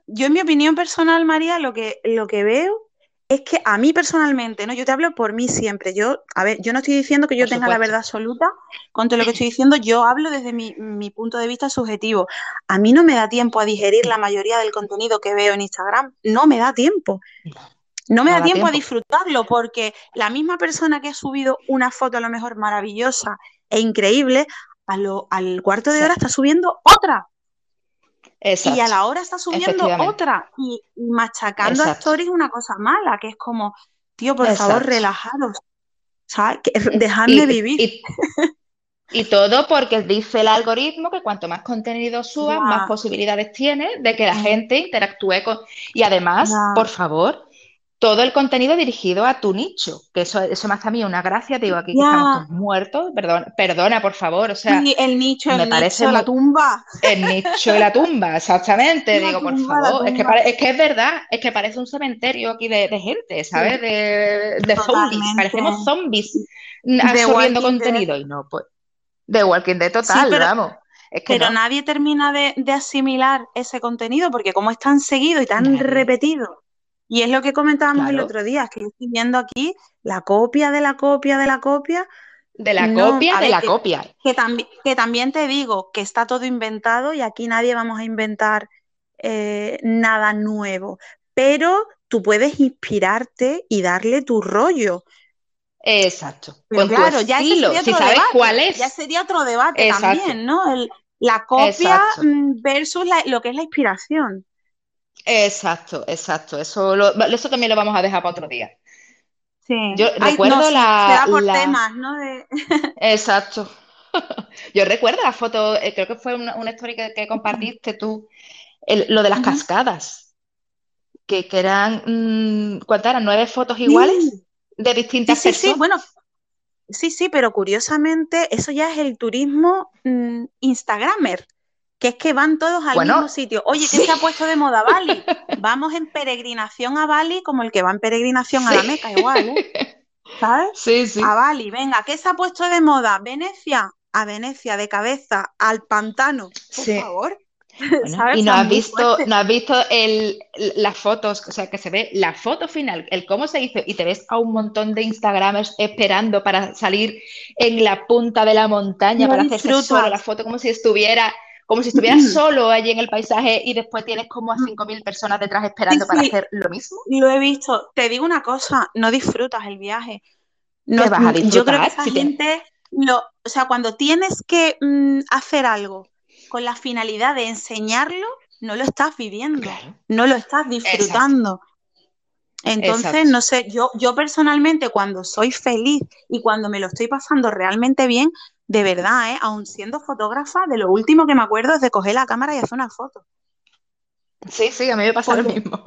Yo en mi opinión personal, María, lo que, lo que veo es que a mí personalmente, ¿no? Yo te hablo por mí siempre. Yo, a ver, yo no estoy diciendo que yo tenga la verdad absoluta con todo lo que estoy diciendo, yo hablo desde mi, mi, punto de vista subjetivo. A mí no me da tiempo a digerir la mayoría del contenido que veo en Instagram. No me da tiempo. No me da tiempo, a disfrutarlo porque la misma persona que ha subido una foto a lo mejor maravillosa e increíble, a lo, al cuarto de hora está subiendo otra. Y a la hora está subiendo otra. Y, machacando a Stories una cosa mala, que es como, tío, por favor, relajaros. ¿Sabes? Dejadme vivir. Y, todo porque dice el algoritmo que cuanto más contenido subas, más posibilidades tienes de que la gente interactúe con. Y además, por favor, todo el contenido dirigido a tu nicho, que eso, eso me hace a mí una gracia, te digo, aquí que estamos muertos, perdona, perdona, por favor, o sea, el nicho, me el parece nicho, la tumba. El nicho de la tumba, exactamente, digo, por favor, es que, es que es verdad, es que parece un cementerio aquí de, gente, ¿sabes? De, de zombies, parecemos zombies absorbiendo contenido y no, pues, de Walking Dead total, vamos. pero nadie termina de, asimilar ese contenido porque como es tan seguido y tan repetido y es lo que comentábamos el otro día, que estoy viendo aquí la copia de la copia de la copia. De la copia de la copia. Que, que también te digo que está todo inventado y aquí nadie vamos a inventar eh, nada nuevo. Pero tú puedes inspirarte y darle tu rollo. Exacto. Pues claro, ya si sabes cuál es. Ya sería otro debate también, ¿no? la copia versus lo que es la inspiración. Exacto, exacto. Eso, eso también lo vamos a dejar para otro día. Sí. Yo recuerdo la. por temas, ¿no? [laughs] Exacto. [laughs] Yo recuerdo la foto, eh, creo que fue una, una historia que, compartiste tú, lo de las cascadas, que, eran, mm, ¿cuántas eran? ¿Nueve fotos iguales? De distintas sí, sí, Sí, bueno, sí, sí, pero curiosamente eso ya es el turismo mm, Instagramer que es que van todos al mismo sitio. Oye, ¿qué se ha puesto de moda Bali? [laughs] Vamos en peregrinación a Bali como el que va en peregrinación a la Meca, igual, ¿eh? ¿Sabes? Sí, sí. A Bali, venga, ¿qué se ha puesto de moda? Venecia, a Venecia de cabeza, al pantano, por favor. [laughs] y no has visto, no has visto el, las fotos, o sea, que se ve la foto final, el cómo se hizo, y te ves a un montón de Instagramers esperando para salir en la punta de la montaña, para hacer la foto como si estuviera como si estuvieras [clears throat] solo allí en el paisaje y después tienes como a 5.000 personas detrás esperando para hacer lo mismo. Lo he visto. Te digo una cosa, no disfrutas el viaje. No, ¿Qué vas a yo creo que disfrutar? esa Si te- gente, lo, o sea, cuando tienes que mm, hacer algo con la finalidad de enseñarlo, no lo estás viviendo, Claro. no lo estás disfrutando. Entonces, Exacto. no sé, yo, yo personalmente cuando soy feliz y cuando me lo estoy pasando realmente bien, de verdad, ¿eh? Aun siendo fotógrafa, de lo último que me acuerdo es de coger la cámara y hacer una foto. Sí, sí, a mí me pasa lo mismo.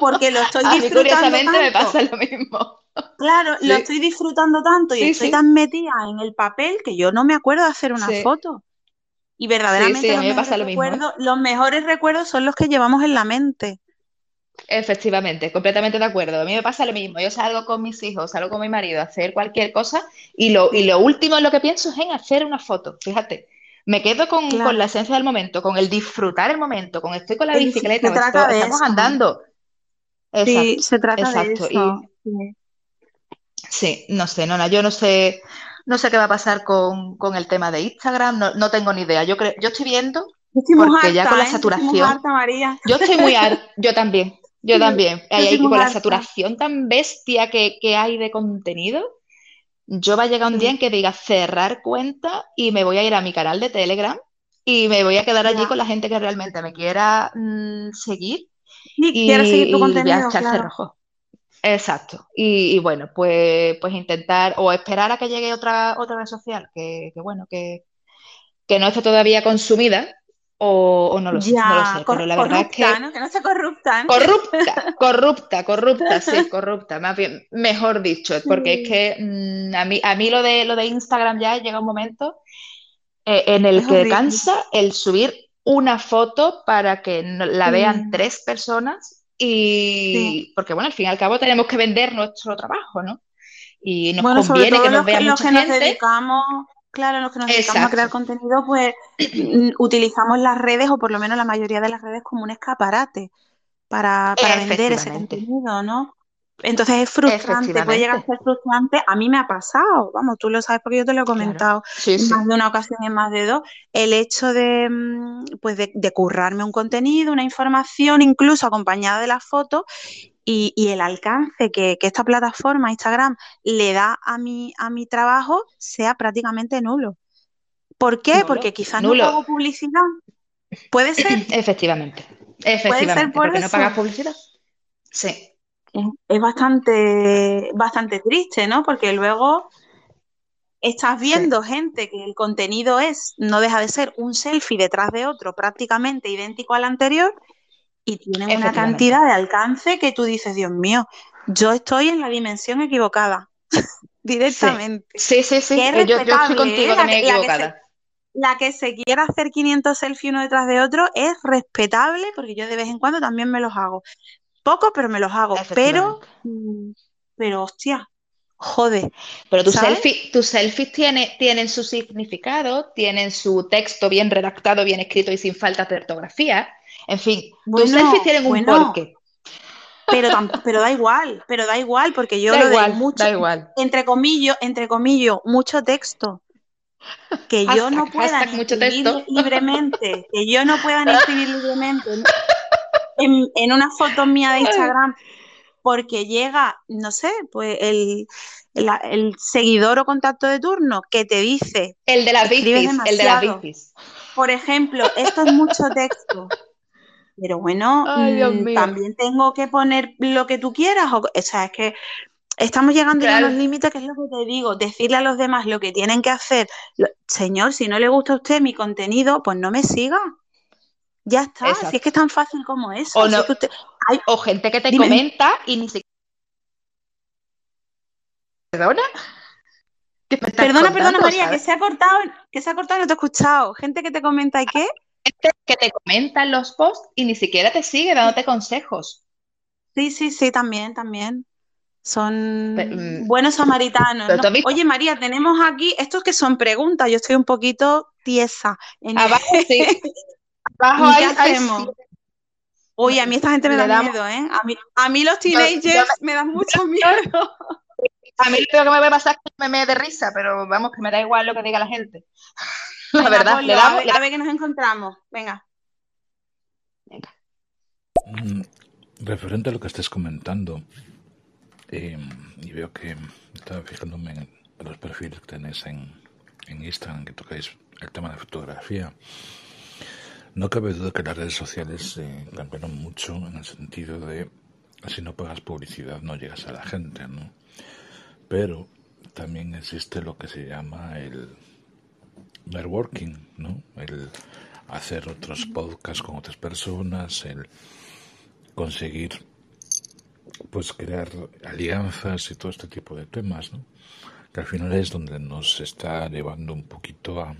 Porque lo estoy [laughs] A mí disfrutando curiosamente me pasa lo mismo. Claro, lo estoy disfrutando tanto y Sí, estoy sí. tan metida en el papel que yo no me acuerdo de hacer una foto. Y verdaderamente los me mejores pasa lo mismo, ¿eh? los mejores recuerdos son los que llevamos en la mente. Efectivamente, completamente de acuerdo. A mí me pasa lo mismo. Yo salgo con mis hijos, salgo con mi marido a hacer cualquier cosa y lo, y lo último en lo que pienso es en hacer una foto. Fíjate, me quedo con, Claro. con la esencia del momento, con el disfrutar el momento, con estoy con la bicicleta, se o trata esto- de estamos eso. andando. Sí, se trata de exacto. Eso. Sí. sí, no sé, Nona, yo no sé, no sé qué va a pasar con, con el tema de Instagram, no, no tengo ni idea. Yo creo, yo estoy viendo, porque ya con la ¿eh? Saturación. harta, María. Yo estoy muy harta, yo también, yo también. Ahí, muy con la saturación tan bestia que, que hay de contenido, yo va a llegar un día Sí, en que diga cerrar cuenta y me voy a ir a mi canal de Telegram y me voy a quedar allí ya. con la gente que realmente me quiera mm, seguir Sí, quieres seguir tu y, y a contenido, echar claro. cerrojo. Exacto. Y, y bueno, pues, pues intentar o esperar a que llegue otra, otra red social que, que bueno, que, que no esté todavía consumida o, o no lo sé, no lo sé, pero la verdad es corrupta, que ¿no? Que no sea corrupta, ¿no? corrupta, [laughs] corrupta, corrupta, sí, corrupta, más bien, mejor dicho, porque es que mm, a mí, a mí lo de, lo de Instagram ya llega un momento eh, en el es que horrible. cansa el subir una foto para que la vean Sí, tres personas sí. y porque bueno, al fin y al cabo tenemos que vender nuestro trabajo, ¿no? Y nos Bueno, conviene que nos los que, vea los mucha que nos gente. dedicamos, claro, los que nos dedicamos a crear contenido, pues [clears throat] utilizamos las redes, o por lo menos la mayoría de las redes, como un escaparate para, para vender ese contenido, ¿no? Entonces es frustrante, puede llegar a ser frustrante. A mí me ha pasado, vamos, tú lo sabes porque yo te lo he claro, comentado sí, en más de una ocasión, en más de dos, el hecho de, mm, pues de, de currarme un contenido, una información, incluso acompañada de las fotos, y, y el alcance que, que esta plataforma, Instagram, le da a mi, a mi trabajo sea prácticamente nulo. ¿Por qué? Porque nulo, quizás no nulo, pago publicidad. ¿Puede ser? [clears throat] efectivamente, ¿Puede ser efectivamente, por porque no pagas eso? publicidad. Sí, Es, bastante, bastante triste, ¿no? Porque luego estás sí, viendo gente que el contenido es, no deja de ser un selfie detrás de otro prácticamente idéntico al anterior y tienen una cantidad de alcance que tú dices, Dios mío, yo estoy en la dimensión equivocada sí, [laughs] directamente. sí, sí, sí, es eh, yo, yo estoy ¿eh? contigo La, también que- la que se, equivocada. la que se quiera hacer 500 selfies uno detrás de otro es respetable porque yo de vez en cuando también me los hago. Poco, pero me los hago. Pero, mm, pero hostia, jode, Pero tus selfies, tus selfies tiene- tienen su significado, tienen su texto bien redactado, bien escrito y sin faltas de ortografía. En fin, tus selfies Bueno, un bueno, porqué. pero, da igual, pero da igual porque yo Da lo de igual, mucho, da igual. entre comillas, entre comillas, mucho texto. que yo no pueda mucho escribir texto. libremente, que yo no pueda ni escribir libremente en, en una foto mía de Instagram porque llega, no sé, pues el, la- el seguidor o contacto de turno que te dice, El de las bicis, el de las bicis. Por ejemplo, esto es mucho texto. Pero bueno, Ay, mm, también tengo que poner lo que tú quieras. O, o sea, es que estamos llegando ya a Claro. unos límites, que es lo que te digo, decirle a los demás lo que tienen que hacer. Lo- Señor, si no le gusta a usted mi contenido, pues no me siga. Ya está, si es Exacto. que es tan fácil como eso. O si no- es que usted... Ay, O gente que te Dime. comenta y ni siquiera. ¿Perdona? ¿Qué me estás perdona, perdona, María, que se ha cortado, que se ha cortado y no te he escuchado. Gente que te comenta y qué. Gente que te comenta en los posts y ni siquiera te sigue dándote consejos. Sí, sí, sí, también, también. Son mm, buenos samaritanos, Oye, María, tenemos aquí, estos que son preguntas, yo estoy un poquito tiesa. En Abajo [laughs] sí. Abajo ¿Y hay, qué hay hacemos? Oye, a mí esta gente me Le da damos- miedo, ¿eh? A mí, a mí los teenagers me dan [laughs] mucho miedo. A mí lo que me va a pasar es que me me de risa, pero vamos, que me da igual lo que diga la gente. La Venga, verdad, ponlo, le a damos, ver, le a ver qué nos encontramos. Venga. Mm, Referente a lo que estés comentando, eh, y veo que estaba fijándome en los perfiles que tenéis en, en Instagram, que tocáis el tema de fotografía. No cabe duda que las redes sociales eh, cambiaron mucho en el sentido de si no pagas publicidad no llegas a la gente, ¿no? Pero también existe lo que se llama el networking, ¿no? El hacer otros podcasts con otras personas, el conseguir pues crear alianzas y todo este tipo de temas, ¿no? Que al final es donde nos está llevando un poquito a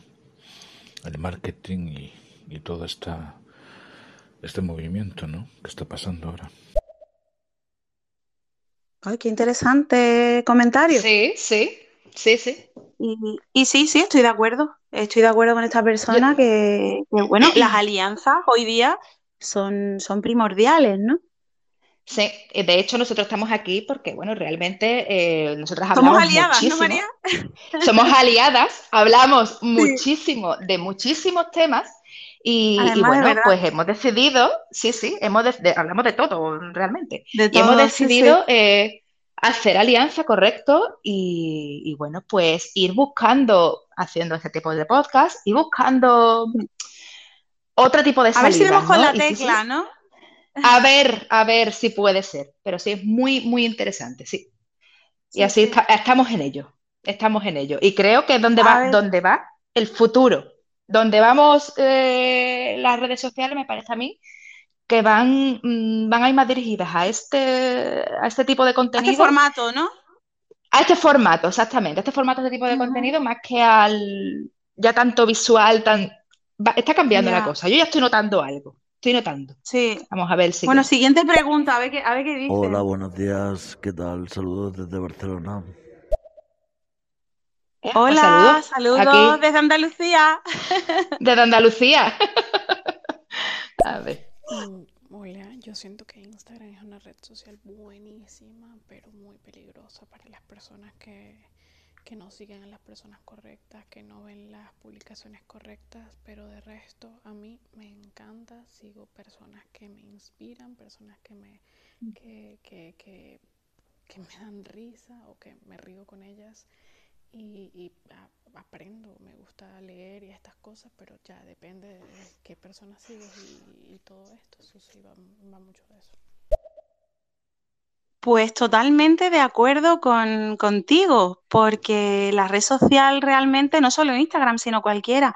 el marketing y, y todo esta, este movimiento, ¿no? Que está pasando ahora. Ay, qué interesante comentario. Sí, sí, sí, sí. Y, y sí, sí, estoy de acuerdo. Estoy de acuerdo con esta persona que, que, bueno, [clears throat] las alianzas hoy día son, son primordiales, ¿no? Sí, eh, de hecho nosotros estamos aquí porque, bueno, realmente eh, nosotras Somos hablamos aliadas, ¿no, muchísimo. María? [laughs] Somos aliadas, hablamos muchísimo de muchísimos temas y, Además, bueno, pues hemos decidido, sí, sí, hemos de- de- hablamos de todo realmente. De Y hemos todo, sí, decidido eh, hacer alianza, correcto, y, y bueno, pues ir buscando, haciendo este tipo de podcast y buscando otro tipo de A ver si damos con ¿no? la tecla, ¿no? a ver, a ver si puede ser, pero sí es muy, muy interesante, sí. Y Sí, así sí. está- estamos en ello, estamos en ello. Y creo que es donde A va, ver. donde va el futuro, donde vamos eh, las redes sociales, me parece a mí, que van, mm, van a ir más dirigidas a este, a este tipo de A este contenido, formato, ¿no? a este formato, exactamente, a este formato, a este tipo de contenido, más que al ya tanto visual, tan, va- está cambiando la cosa. Yo ya estoy notando algo, estoy notando. sí. Vamos a ver el Bueno, siguiente. pregunta, a ver qué, a ver qué dice. Hola, buenos días. ¿Qué tal? Saludos desde Barcelona. Eh, pues Hola, saludos desde Andalucía. desde Andalucía. [laughs] A ver. Mm, Hola, yo siento que Instagram es una red social buenísima, pero muy peligrosa para las personas que, que no siguen a las personas correctas, que no ven las publicaciones correctas, pero de resto a mí me encanta, sigo personas que me inspiran, personas que me, que, que, que, que me dan risa o que me río con ellas y, y a- aprendo, me gusta leer y estas cosas, pero ya depende de qué personas sigues y, todo esto, eso sí, va, mucho de eso. Pues totalmente de acuerdo con, contigo, porque la red social realmente, no solo Instagram, sino cualquiera,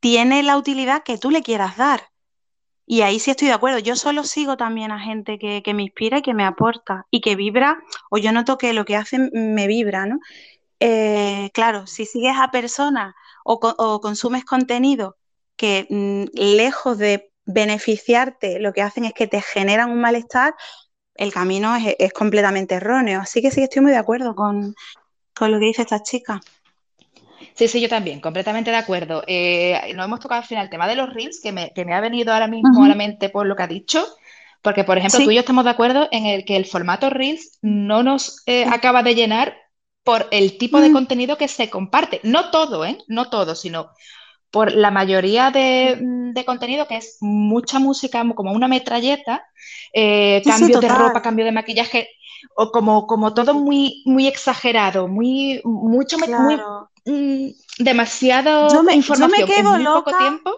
tiene la utilidad que tú le quieras dar. Y ahí sí estoy de acuerdo. Yo solo sigo también a gente que, que me inspira y que me aporta y que vibra, o yo noto que lo que hacen me vibra, ¿no? Eh, claro, si sigues a personas o, co- o consumes contenido que mm, lejos de beneficiarte, lo que hacen es que te generan un malestar, el camino es, es completamente erróneo. Así que sí estoy muy de acuerdo con, con lo que dice esta chica. Sí, sí, yo también, completamente de acuerdo. Eh, no hemos tocado al final el tema de los reels, que me, que me ha venido ahora mismo a la mente por lo que ha dicho, porque, por ejemplo, Sí, tú y yo estamos de acuerdo en el que el formato reels no nos eh, acaba de llenar por el tipo de Mm, contenido que se comparte. No todo, ¿eh? No todo, sino por la mayoría de, mm, de contenido que es mucha música, como una metralleta, eh, cambios de ropa, cambio de maquillaje, o como, como todo muy, muy exagerado, muy, mucho, me- muy, mm, Yo demasiado me, yo me información en quedo muy poco loca. tiempo.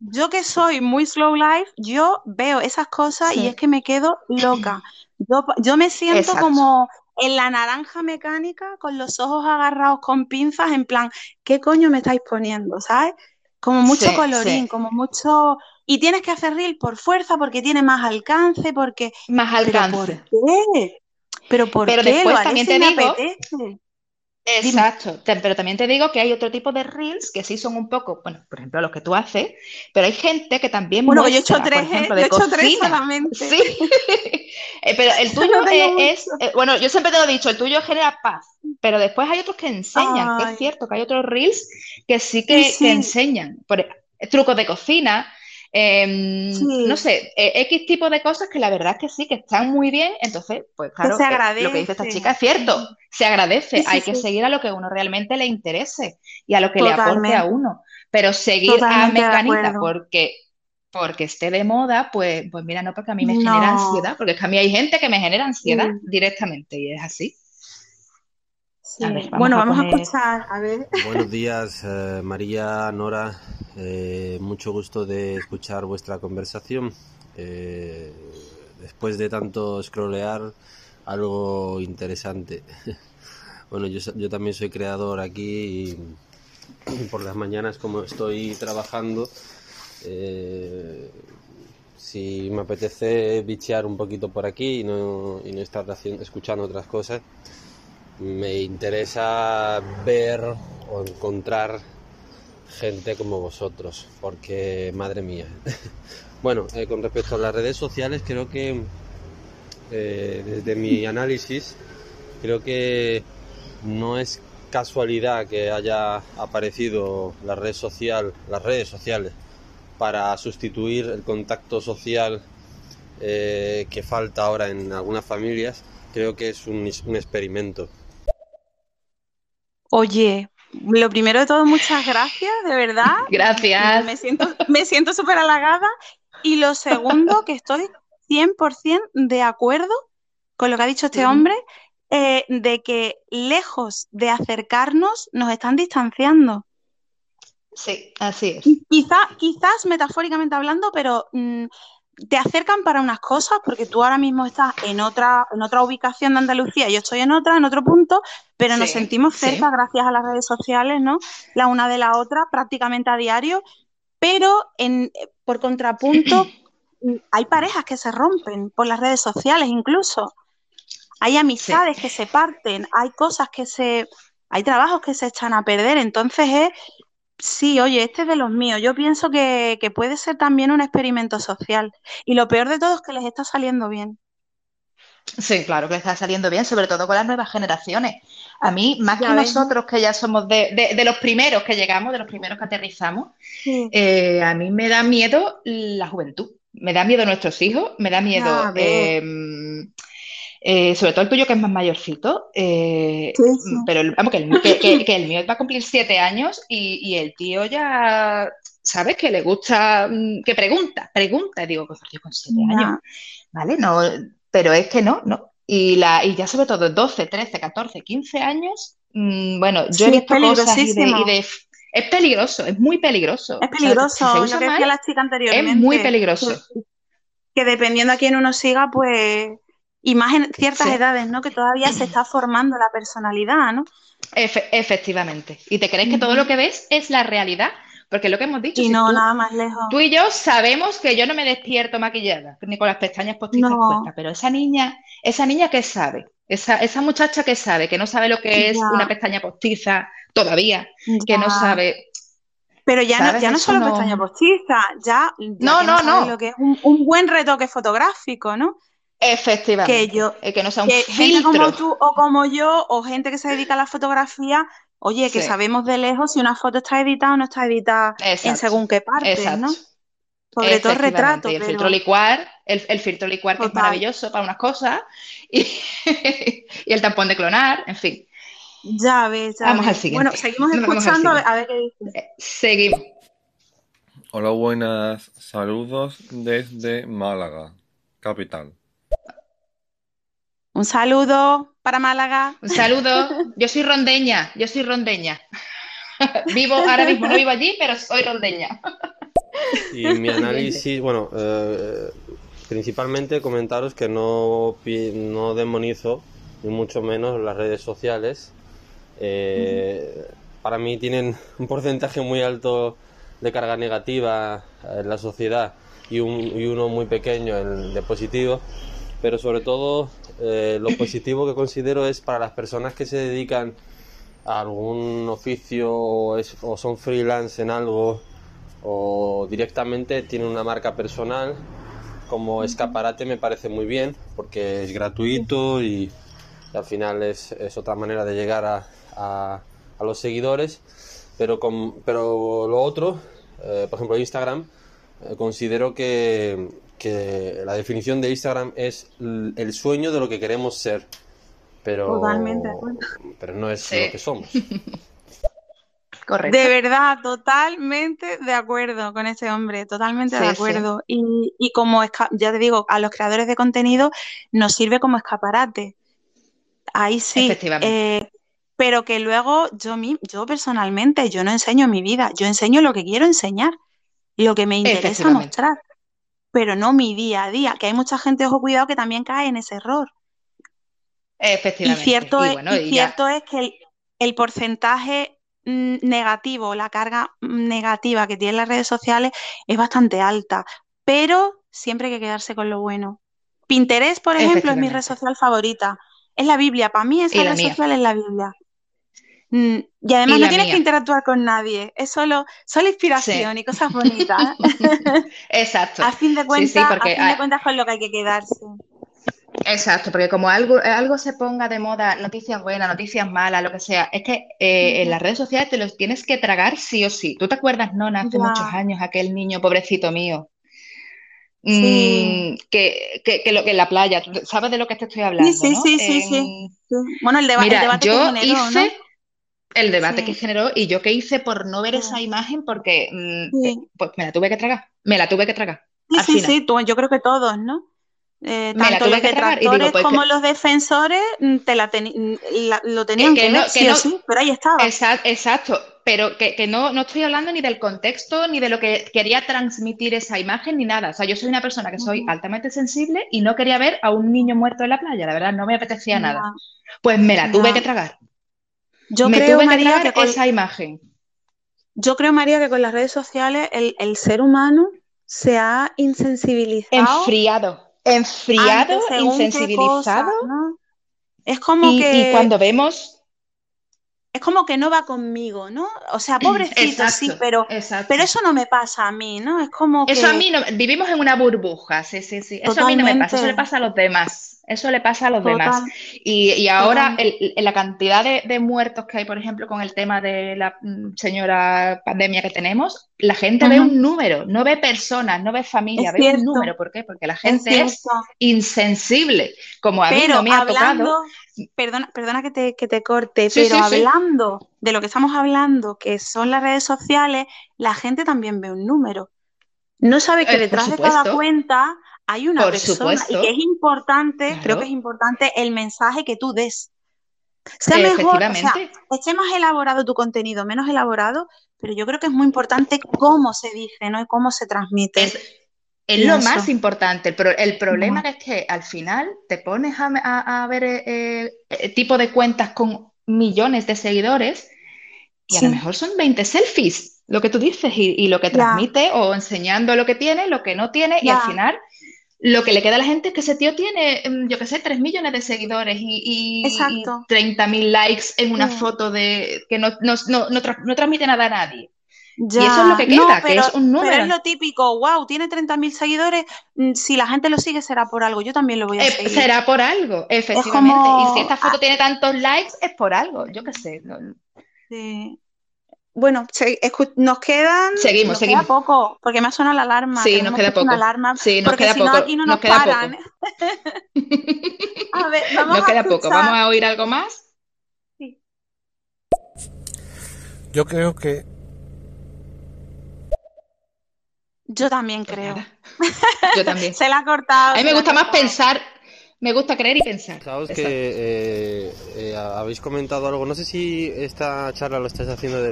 Yo que soy muy slow life, yo veo esas cosas y es que me quedo loca. Yo, yo me siento exacto. como en la naranja mecánica con los ojos agarrados con pinzas, en plan, ¿qué coño me estáis poniendo? ¿Sabes? Como mucho Sí, colorín, sí. como mucho... Y tienes que hacer reel por fuerza porque tiene más alcance, porque... Más ¿Pero por alcance. qué? ¿Pero por Pero qué? Lo después también te digo, apetece. Exacto, pero también te digo que hay otro tipo de reels que sí son un poco, bueno, por ejemplo, los que tú haces, pero hay gente que también Bueno, yo he hecho por tres, ¿eh? ejemplo, Yo he hecho tres solamente. Sí, [laughs] Eh, pero el [laughs] tuyo No eh, es, eh, bueno, yo siempre te lo he dicho, el tuyo genera paz, pero después hay otros que enseñan, que es cierto que hay otros reels que sí sí, que, enseñan, por, e- trucos de cocina, em, no sé, eh, X tipo de cosas que la verdad es que sí, que están muy bien, entonces, pues que claro, se lo que dice esta chica es cierto, se agradece, Sí, sí, hay que seguir a lo que a uno realmente le interese y a lo que le aporte a uno, pero seguir a totalmente de Mecanita porque porque esté de moda, pues, pues mira, no, porque a mí me genera ansiedad, porque es que a mí hay gente que me genera ansiedad sí, directamente y es así. bueno, vamos a, escuchar, a ver. Buenos días, eh, María, Nora. Eh, mucho gusto de escuchar vuestra conversación. Eh, después de tanto scrollear, algo interesante. [laughs] bueno, yo, también soy creador aquí y, por las mañanas, como estoy trabajando, si me apetece bichear un poquito por aquí y no, y no estar escuchando otras cosas, me interesa ver o encontrar gente como vosotros, porque madre mía. [laughs] bueno, eh, con respecto a las redes sociales, creo que eh, desde mi análisis, creo que no es casualidad que haya aparecido la red social, las redes sociales para sustituir el contacto social eh, que falta ahora en algunas familias. Creo que es un, un experimento Oye, lo primero de todo, muchas gracias, de verdad. [laughs] Gracias. Me siento me siento súper halagada. Y lo segundo, que estoy 100% de acuerdo con lo que ha dicho este hombre, eh, de que lejos de acercarnos, nos están distanciando. Sí, así es. Quizá, quizás metafóricamente hablando, pero mm, te acercan para unas cosas, porque tú ahora mismo estás en otra, en otra ubicación de Andalucía, yo estoy en otra, en otro punto, pero nos sentimos cerca gracias a las redes sociales, ¿no? La una de la otra, prácticamente a diario, pero en, por contrapunto, [clears throat] hay parejas que se rompen por las redes sociales incluso. Hay amistades que se parten, hay cosas que se, hay trabajos que se echan a perder, entonces es Sí, oye, este es de los míos. Yo pienso que, puede ser también un experimento social. Y lo peor de todo es que les está saliendo bien. Sí, claro que les está saliendo bien, sobre todo con las nuevas generaciones. A mí, más que nosotros, que ya somos de, los primeros que llegamos, de los primeros que aterrizamos, eh, a mí me da miedo la juventud. Me da miedo nuestros hijos, me da miedo eh, sobre todo el tuyo que es más mayorcito, eh, pero vamos, que el, mío va a cumplir siete años y, el tío ya, ¿sabes? Que le gusta, mm, que pregunta, pregunta, y digo, pues yo con siete años, ¿vale? No, pero es que no, ¿no? Y, la, y ya sobre todo 12, 13, 14, 15 años, mm, bueno, yo he visto cosas y de, es peligroso, es muy peligroso. Es peligroso, lo que decía la chica anteriormente. Es muy peligroso. que dependiendo a quién uno siga, pues y más en ciertas edades, ¿no? Que todavía se está formando la personalidad, ¿no? efectivamente. Y te crees que todo lo que ves es la realidad, porque lo que hemos dicho. Y no, nada más lejos. Tú y yo sabemos que yo no me despierto maquillada, ni con las pestañas postizas puestas, pero esa niña, esa niña que sabe, esa, esa muchacha que sabe, que no sabe lo que es una pestaña postiza todavía, que no sabe. Pero ya no, ya no solo pestaña postiza, ya, no, no, no, lo que es un, un buen retoque fotográfico, ¿no? Efectivamente. Que yo, eh, que no sea un filtro. Gente como tú o como yo, o gente que se dedica a la fotografía, oye, que sabemos de lejos si una foto está editada o no está editada en según qué parte, ¿no? Sobre todo retrato. Y el filtro licuar, el, filtro licuar que es maravilloso para unas cosas, [laughs] y, el tampón de clonar, en fin. Ya ves, ya Vamos al siguiente. Bueno, seguimos escuchando a ver qué dice. Eh, seguimos. Hola, buenas. Saludos desde Málaga, capital. Un saludo para Málaga. Un saludo. Yo soy rondeña, yo soy rondeña. [laughs] vivo ahora mismo, no vivo allí, pero soy rondeña. y mi análisis, bueno, eh, principalmente comentaros que no, no demonizo, ni mucho menos las redes sociales. Eh, para mí tienen un porcentaje muy alto de carga negativa en la sociedad y, un, y uno muy pequeño de positivo, pero sobre todo eh, lo positivo que considero es para las personas que se dedican a algún oficio o, son freelance en algo o directamente tienen una marca personal como escaparate me parece muy bien porque es gratuito y, al final es, otra manera de llegar a, a, los seguidores. Pero, con, pero lo otro eh, por ejemplo Instagram eh, considero que que la definición de Instagram es el sueño de lo que queremos ser, pero, pero no es lo que somos. [laughs] Correcto. De verdad, totalmente de acuerdo con ese hombre, totalmente de acuerdo. Y, y, como, ya te digo, a los creadores de contenido nos sirve como escaparate. Ahí sí, eh, pero que luego yo, yo personalmente, yo no enseño mi vida, yo enseño lo que quiero enseñar, lo que me interesa mostrar, pero no mi día a día, que hay mucha gente, ojo, cuidado, que también cae en ese error. Efectivamente. Y cierto, es, cierto es que el, porcentaje mm, negativo, la carga negativa que tienen las redes sociales es bastante alta, pero siempre hay que quedarse con lo bueno. Pinterest, por ejemplo, es mi red social favorita. Es la Biblia. Para mí esa red social es la Biblia. Mm, y además no tienes que interactuar con nadie, es solo, solo inspiración y cosas bonitas. [laughs] Exacto. A fin de cuentas, a fin de cuentas con lo que hay que quedarse. Exacto, porque como algo, algo se ponga de moda, noticias buenas, noticias malas, lo que sea, es que eh, en las redes sociales te los tienes que tragar sí o sí. ¿Tú te acuerdas, Nona, hace muchos años, aquel niño pobrecito mío? Mm, que, que, lo que en la playa, ¿sabes de lo que te estoy hablando? Sí, sí, sí, sí, Bueno, el, debate yo que generó, hice el debate que generó y yo qué hice por no ver esa imagen porque mm, eh, pues me la tuve que tragar, me la tuve que tragar. Sí, sí, sí, yo creo que todos, ¿no? Eh, tanto los detractores pues como los defensores mm, te la lo tenían que, ver, sí, sí, pero ahí estaba. Exacto, pero que, no, no, estoy hablando ni del contexto, ni de lo que quería transmitir esa imagen, ni nada. O sea, yo soy una persona que soy altamente sensible y no quería ver a un niño muerto en la playa, la verdad, no me apetecía nada. Pues me la tuve que tragar. Yo me creo, tuve María, que, con esa imagen. Yo creo, María, que con las redes sociales el, el ser humano se ha insensibilizado. Enfriado enfriado, insensibilizado. Es como que. Y cuando vemos. Es como que no va conmigo, ¿no? O sea, [clears throat] pobrecito, sí, pero, pero eso no me pasa a mí, ¿no? Es como que. Eso a mí no. Vivimos en una burbuja, sí, sí, sí. Eso a mí no me pasa, eso le pasa a los demás. Eso le pasa a los demás. Y, ahora la cantidad de, muertos que hay, por ejemplo, con el tema de la mm, señora pandemia que tenemos, la gente ve un número, no ve personas, no ve familia, ve un número. ¿Por qué? Porque la gente es, insensible, como a mí no me ha tocado. Perdona, perdona que te, que te corte, pero hablando de lo que estamos hablando, que son las redes sociales, la gente también ve un número. No sabe que eh, detrás de cada cuenta hay una persona y que es importante, creo que es importante el mensaje que tú des. Sea mejor, o sea, esté más elaborado tu contenido, menos elaborado, pero yo creo que es muy importante cómo se dice, ¿no? Y cómo se transmite. Es, lo más importante. Pero el problema es que al final te pones a, ver el eh, eh, tipo de cuentas con millones de seguidores y a lo mejor son 20 selfies, lo que tú dices, y, lo que transmite, o enseñando lo que tiene, lo que no tiene, y al final lo que le queda a la gente es que ese tío tiene, em, yo qué sé, 3 millones de seguidores y, y, 30.000 likes en una foto de que no, transmite nada a nadie. Y eso es lo que queda, que es un número. Pero es lo típico, wow, tiene 30.000 seguidores, mm, si la gente lo sigue será por algo, yo también lo voy a eh, seguir. Será por algo, efectivamente. Y si esta foto tiene tantos likes, es por algo, yo qué sé. Sí. Bueno, nos quedan. Seguimos, nos seguimos. Queda poco, porque me ha sonado la alarma. Sí, nos queda poco. Una alarma, sí, nos porque queda si poco. No, aquí no nos, paran. a ver, vamos nos queda poco. [laughs] [laughs] ¿Vamos a oír algo más? Sí. Yo creo que. Yo también creo. [laughs] Yo también. Se la ha cortado. A mí me gusta más pensar me gusta creer y pensar. Sabes que eh, eh, habéis comentado algo, no sé si esta charla lo estáis haciendo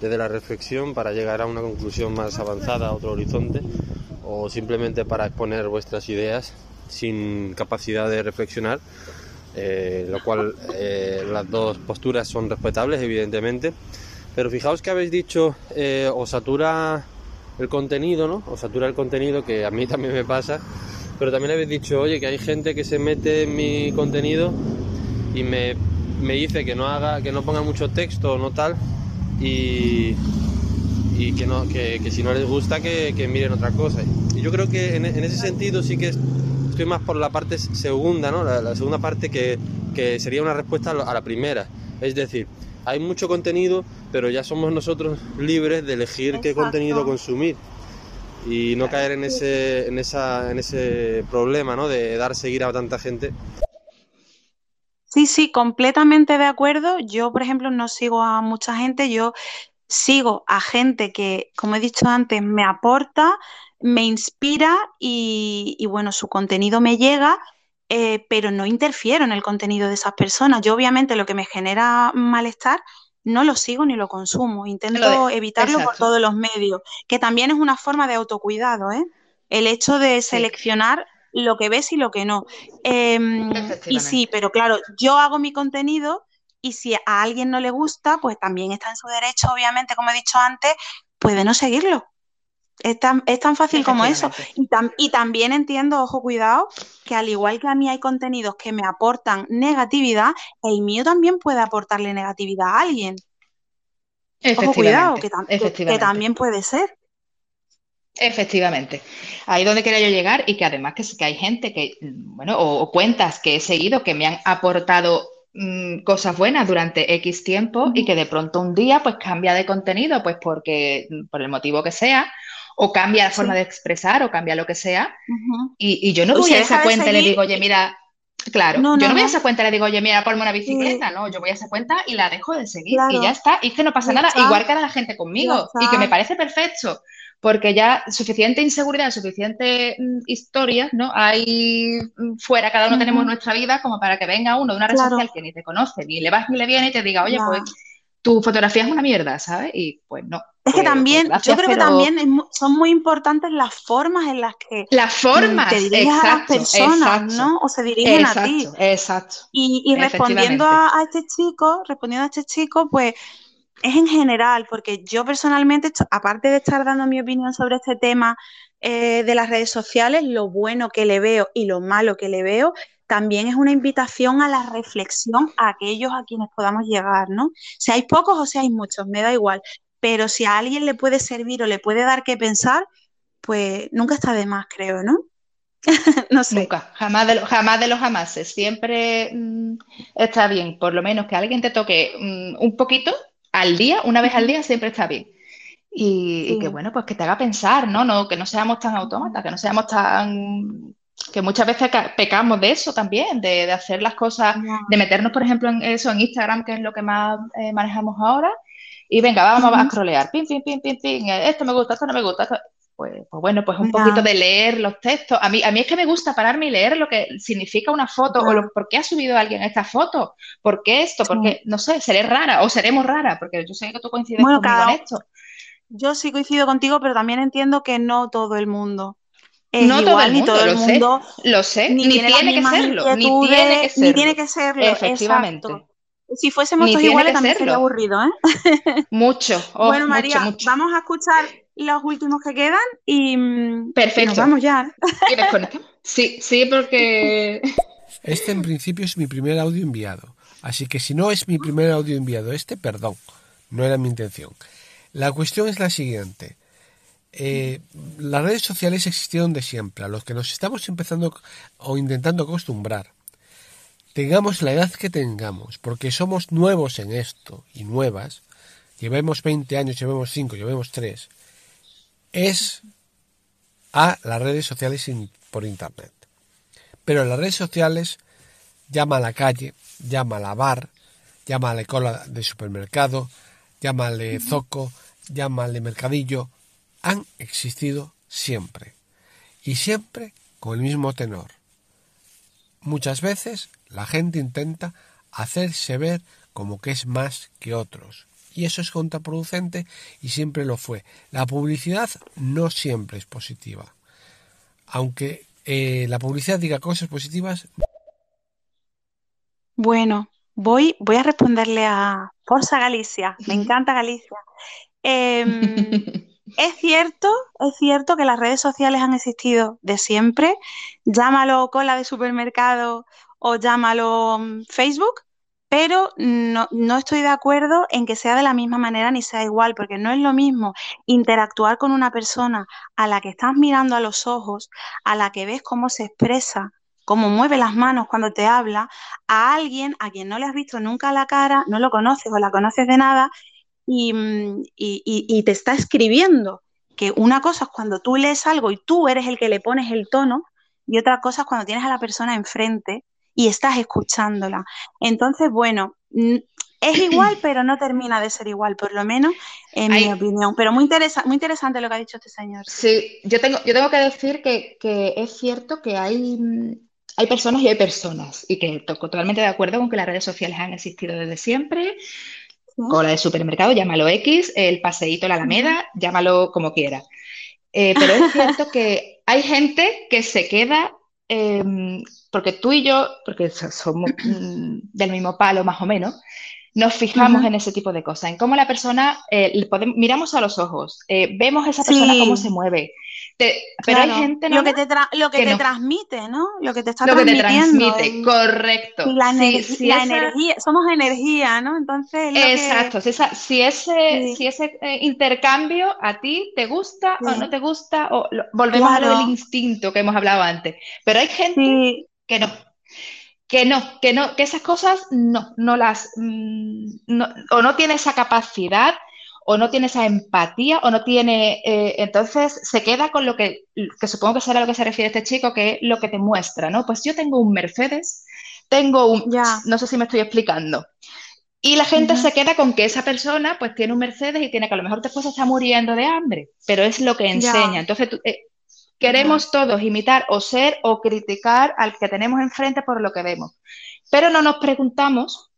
desde la reflexión para llegar a una conclusión más avanzada, a otro horizonte, o simplemente para exponer vuestras ideas sin capacidad de reflexionar, eh, lo cual las dos posturas son respetables, evidentemente. Pero fijaos que habéis dicho, os satura el contenido, ¿no? Os satura el contenido, que a mí también me pasa pero también habéis dicho, oye, que hay gente que se mete en mi contenido y me, dice que no haga, que no ponga mucho texto o no tal, y, y que, no, que, si no les gusta que, miren otra cosa. Y yo creo que en, ese sentido sí que estoy más por la parte segunda, ¿no? La, segunda parte que, sería una respuesta a la primera. Es decir, hay mucho contenido, pero ya somos nosotros libres de elegir qué contenido consumir y no caer en ese, en esa, en ese problema ¿no? de dar seguir a tanta gente. Sí, sí, completamente de acuerdo. Yo, por ejemplo, no sigo a mucha gente, yo sigo a gente que, como he dicho antes, me aporta, me inspira y, bueno, su contenido me llega eh, pero no interfiero en el contenido de esas personas. Yo obviamente lo que me genera malestar no lo sigo ni lo consumo, intento evitarlo por todos los medios, que también es una forma de autocuidado, ¿eh? El hecho de seleccionar lo que ves y lo que no. Em, y sí, pero claro, yo hago mi contenido y si a alguien no le gusta, pues también está en su derecho, obviamente, como he dicho antes, puede no seguirlo. Es tan, es tan fácil como eso. Y, y, también entiendo, ojo, cuidado, que al igual que a mí hay contenidos que me aportan negatividad, el mío también puede aportarle negatividad a alguien. Ojo, cuidado, que, que también puede ser. Efectivamente. Ahí donde quería yo llegar y que además que, que hay gente que, bueno, o, cuentas que he seguido que me han aportado mm, cosas buenas durante X tiempo y que de pronto un día pues cambia de contenido, pues porque, por el motivo que sea, o cambia la forma de expresar o cambia lo que sea. y, yo no voy a esa cuenta y le digo, oye, mira, claro, yo no, voy a esa cuenta y le digo, oye, mira, ponme una bicicleta, no, yo voy a esa cuenta y la dejo de seguir y ya está. Y es que no pasa nada, igual que a la gente conmigo y que me parece perfecto porque ya suficiente inseguridad, suficiente mm, historia, ¿no? Hay mm, fuera, cada uno tenemos nuestra vida como para que venga uno de una red social que ni te conoce, ni le vas ni le viene y te diga, oye, pues tu fotografía es una mierda, ¿sabes? Y pues no. Es que también, yo creo que también son muy importantes las formas en las que las formas, te diriges a las personas, ¿no? O se dirigen a ti. Exacto. Y, y respondiendo a, a, este chico, respondiendo a este chico, pues es en general, porque yo personalmente, aparte de estar dando mi opinión sobre este tema eh, de las redes sociales, lo bueno que le veo y lo malo que le veo, también es una invitación a la reflexión a aquellos a quienes podamos llegar, ¿no? hay pocos o hay muchos, me da igual, pero si a alguien le puede servir o le puede dar que pensar, pues nunca está de más, creo, ¿no? [laughs] no sé. Nunca, jamás de, jamás de los jamases. Siempre mm, está bien, por lo menos que alguien te toque mm, un poquito al día, una vez al día, siempre está bien. Y, que bueno, pues que te haga pensar, ¿no? ¿no? Que no seamos tan autómatas, que no seamos tan que muchas veces pecamos de eso también, de, hacer las cosas, de meternos, por ejemplo, en eso, en Instagram, que es lo que más eh, manejamos ahora, y venga, vamos a scrollear, pin, pin, pin, pin, pin, esto me gusta, esto no me gusta, pues, pues, bueno, pues un poquito de leer los textos. A mí, a mí es que me gusta pararme y leer lo que significa una foto o lo, por qué ha subido alguien esta foto, por qué esto, porque, no sé, seré rara o seremos rara, porque yo sé que tú coincides conmigo en esto. Yo sí coincido contigo, pero también entiendo que no todo el mundo. no todo el mundo, todo el mundo lo sé, ni, tiene, que serlo, ni tiene que serlo. Ni tiene que serlo, efectivamente. Si fuésemos todos iguales también sería aburrido, ¿eh? [laughs] Mucho. [laughs] Oh, bueno, María, vamos a escuchar los últimos que quedan y, Perfecto. nos vamos ya. [laughs] Sí, sí, porque... Este en principio es mi primer audio enviado, así que si no es mi primer audio enviado este, perdón, no era mi intención. La cuestión es la siguiente. Eh, las redes sociales existieron de siempre, a los que nos estamos empezando o intentando acostumbrar. Tengamos la edad que tengamos, porque somos nuevos en esto y nuevas, llevemos 20 años, llevemos 5, llevemos 3, es a las redes sociales por Internet. Pero en las redes sociales llama a la calle, llama a la bar, llama a la cola de supermercado, llámale zoco, llámale mercadillo, han existido siempre. Y siempre con el mismo tenor. Muchas veces la gente intenta hacerse ver como que es más que otros, y eso es contraproducente y siempre lo fue. La publicidad no siempre es positiva. Aunque eh, la publicidad diga cosas positivas. Bueno, voy, voy a responderle a Forza Galicia. Me encanta Galicia. Em, [laughs] es cierto, es cierto que las redes sociales han existido de siempre. Llámalo cola de supermercado o llámalo mm, Facebook pero no, estoy de acuerdo en que sea de la misma manera ni sea igual, porque no es lo mismo interactuar con una persona a la que estás mirando a los ojos, a la que ves cómo se expresa, cómo mueve las manos cuando te habla, a alguien a quien no le has visto nunca la cara, no lo conoces o la conoces de nada y, mm, y te está escribiendo. Que una cosa es cuando tú lees algo y tú eres el que le pones el tono, y otra cosa es cuando tienes a la persona enfrente y estás escuchándola. Entonces, bueno, es igual, [clears throat] pero no termina de ser igual, por lo menos en mi opinión. Pero muy, muy interesante lo que ha dicho este señor. Sí, yo tengo, yo tengo que decir que, es cierto que hay, hay personas y hay personas, y que estoy totalmente de acuerdo con que las redes sociales han existido desde siempre. Cola de supermercado, llámalo X, el paseíto, la Alameda, llámalo como quiera. Eh, pero es cierto que hay gente que se queda, em, porque tú y yo, porque somos [clears throat] mm, del mismo palo más o menos, nos fijamos en ese tipo de cosas, en cómo la persona, eh, miramos a los ojos, eh, vemos a esa persona cómo se mueve. Pero hay gente lo que te, lo que, te transmite, ¿no? Lo que te está lo que te transmite, correcto. la, energía, somos energía, ¿no? Entonces. Exacto. Si, ese, si ese eh, intercambio a ti te gusta o no te gusta, o volvemos a lo del instinto que hemos hablado antes. Pero hay gente que no que no, que no, que esas cosas no, no las, mm, o no tiene esa capacidad, o no tiene esa empatía, o no tiene, eh, entonces se queda con lo que, que supongo que será a lo que se refiere este chico, que es lo que te muestra, ¿no? Pues yo tengo un Mercedes, tengo un, ya. no sé si me estoy explicando. Y la gente se queda con que esa persona pues tiene un Mercedes y tiene que a lo mejor después se está muriendo de hambre, pero es lo que enseña. Entonces, eh, Queremos todos imitar o ser o criticar al que tenemos enfrente por lo que vemos, pero no nos preguntamos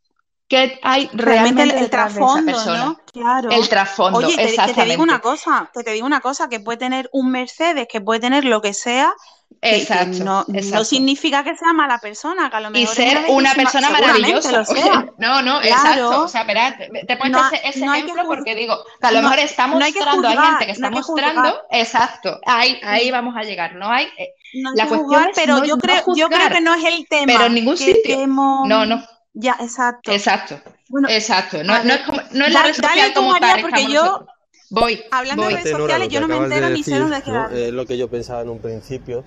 qué hay realmente, el, el trasfondo, ¿no? Claro. El trasfondo, Oye, te, que te digo una cosa, que te digo una cosa, que puede tener un Mercedes, que puede tener lo que sea, Exacto, no, no, significa que sea mala persona, que a lo mejor y ser una persona maravillosa. [laughs] No, no, exacto. O sea, espera, te puedes ese, ejemplo porque digo, que a lo mejor está mostrando, hay, gente que está mostrando, exacto, ahí, ahí vamos a llegar. No hay. Eh, la cuestión es pero yo creo, yo creo que no es el tema. Pero en ningún sitio. No, no. Ya, exacto. Exacto. exacto. No, no, es como, no es la red social como tal, porque yo Voy. Hablando de redes sociales, yo no me entero ni sé dónde ¿no? Es lo que yo pensaba en un principio.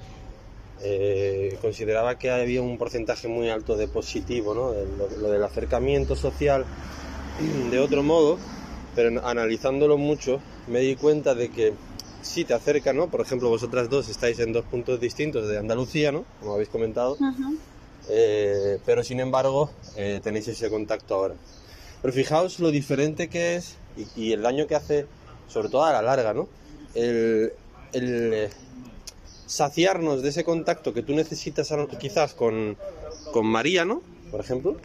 Eh, consideraba que había un porcentaje muy alto de positivo, ¿no? Lo, del acercamiento social [clears throat] de otro modo, pero analizándolo mucho me di cuenta de que sí te acerca, ¿no? Por ejemplo, vosotras dos estáis en dos puntos distintos de Andalucía, ¿no? Como habéis comentado, eh, pero sin embargo eh, tenéis ese contacto ahora. Pero fijaos lo diferente que es y, el daño que hace, sobre todo a la larga, ¿no? el, saciarnos de ese contacto que tú necesitas quizás con, con María, ¿no? Por ejemplo,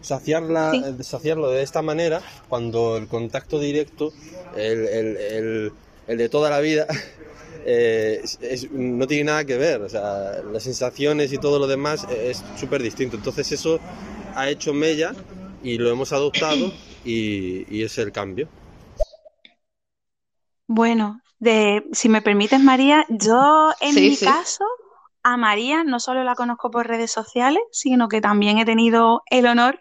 saciarla, eh, saciarlo de esta manera cuando el contacto directo, el, de toda la vida, [laughs] eh, no tiene nada que ver. O sea, las sensaciones y todo lo demás es súper distinto. Entonces eso ha hecho mella y lo hemos adoptado y, y es el cambio. Bueno, de, si me permites, María, yo en mi caso, a María no solo la conozco por redes sociales, sino que también he tenido el honor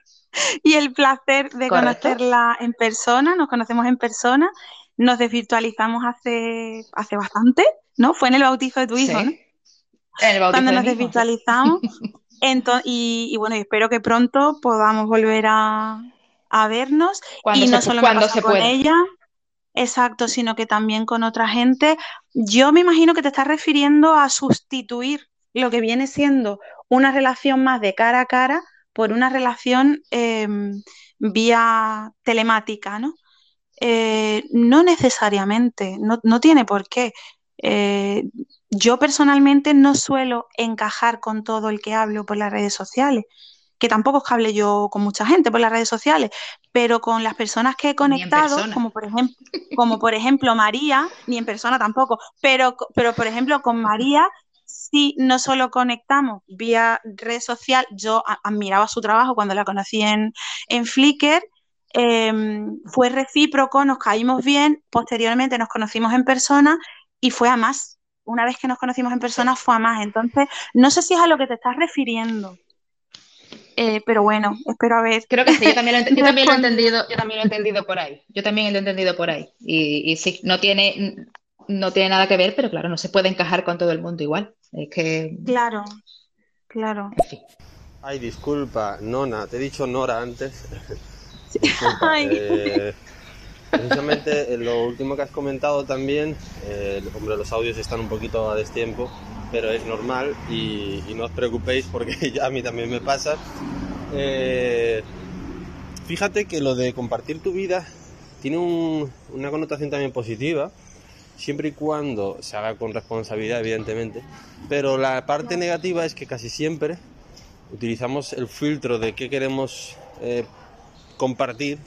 y el placer de conocerla en persona. Nos conocemos en persona, nos desvirtualizamos hace, hace bastante, ¿no? Fue en el bautizo de tu hijo, ¿no? El bautizo Cuando nos desvirtualizamos. [laughs] y, bueno, espero que pronto podamos volver a, vernos. y no solo cuando se con ella, Exacto, sino que también con otra gente. Yo me imagino que te estás refiriendo a sustituir lo que viene siendo una relación más de cara a cara por una relación em, vía telemática, ¿no? Eh, no necesariamente, no, tiene por qué. Eh, yo personalmente no suelo encajar con todo el que hablo por las redes sociales que tampoco es que hable yo con mucha gente por las redes sociales, pero con las personas que he conectado, como por ejemplo, como por ejemplo María, ni en persona tampoco, pero, pero por ejemplo con María sí no solo conectamos vía red social, yo admiraba su trabajo cuando la conocí en, en Flickr, em, fue recíproco, nos caímos bien, posteriormente nos conocimos en persona y fue a más. Una vez que nos conocimos en persona fue a más. Entonces, no sé si es a lo que te estás refiriendo. Eh, pero bueno, espero a ver. Creo que sí, yo también, lo, [laughs] he entendido, yo también lo he entendido por ahí. Yo también lo he entendido por ahí. Y, sí, no tiene, no tiene nada que ver, pero claro, no se puede encajar con todo el mundo igual. Es que. Claro, claro. Ay, disculpa, Nona, te he dicho Nora antes. [laughs] [laughs] Eh, precisamente lo último que has comentado también, eh, hombre, los audios están un poquito a destiempo, pero es normal y, no os preocupéis porque [laughs] a mí también me pasa. Eh, fíjate que lo de compartir tu vida tiene una connotación también positiva siempre y cuando se haga con responsabilidad, evidentemente. Pero la parte negativa es que casi siempre utilizamos el filtro de qué queremos eh, compartir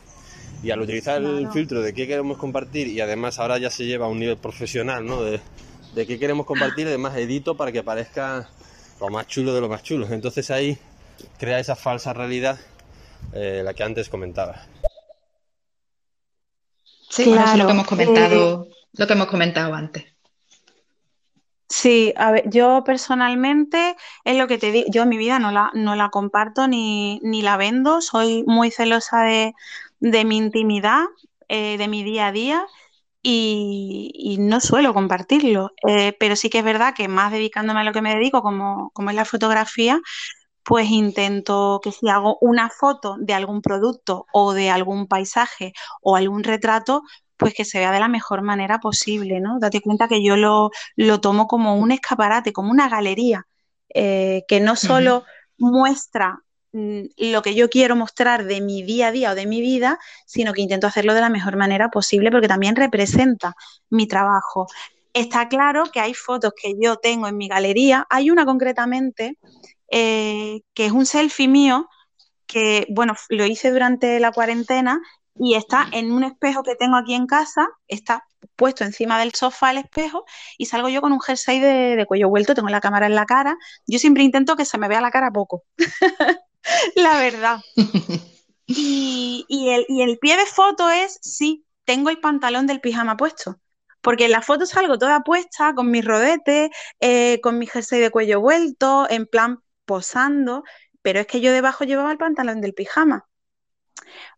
y al utilizar el filtro de qué queremos compartir y además ahora ya se lleva a un nivel profesional, ¿no? De, de qué queremos compartir, además edito para que parezca lo más chulo de lo más chulo. Entonces ahí crea esa falsa realidad, eh, la que antes comentaba. Sí, claro. eso es lo que hemos comentado, lo que hemos comentado antes. Sí, a ver, yo personalmente es lo que te digo, yo mi vida no la, no la comparto ni, ni la vendo, soy muy celosa de, de mi intimidad, eh, de mi día a día y, no suelo compartirlo, eh, pero sí que es verdad que más dedicándome a lo que me dedico, como, como es la fotografía, pues intento que si hago una foto de algún producto o de algún paisaje o algún retrato, pues que se vea de la mejor manera posible, ¿no? Date cuenta que yo lo, lo tomo como un escaparate, como una galería, eh, que no solo muestra mm, lo que yo quiero mostrar de mi día a día o de mi vida, sino que intento hacerlo de la mejor manera posible porque también representa mi trabajo. Está claro que hay fotos que yo tengo en mi galería, hay una concretamente eh, que es un selfie mío que, bueno, lo hice durante la cuarentena y está en un espejo que tengo aquí en casa, está puesto encima del sofá el espejo y salgo yo con un jersey de, de cuello vuelto, tengo la cámara en la cara. Yo siempre intento que se me vea la cara poco, [laughs] la verdad. [laughs] Y, y, el, y el pie de foto es, sí, tengo el pantalón del pijama puesto. Porque en la foto salgo toda puesta, con mis rodetes, eh, con mi jersey de cuello vuelto, en plan posando, pero es que yo debajo llevaba el pantalón del pijama.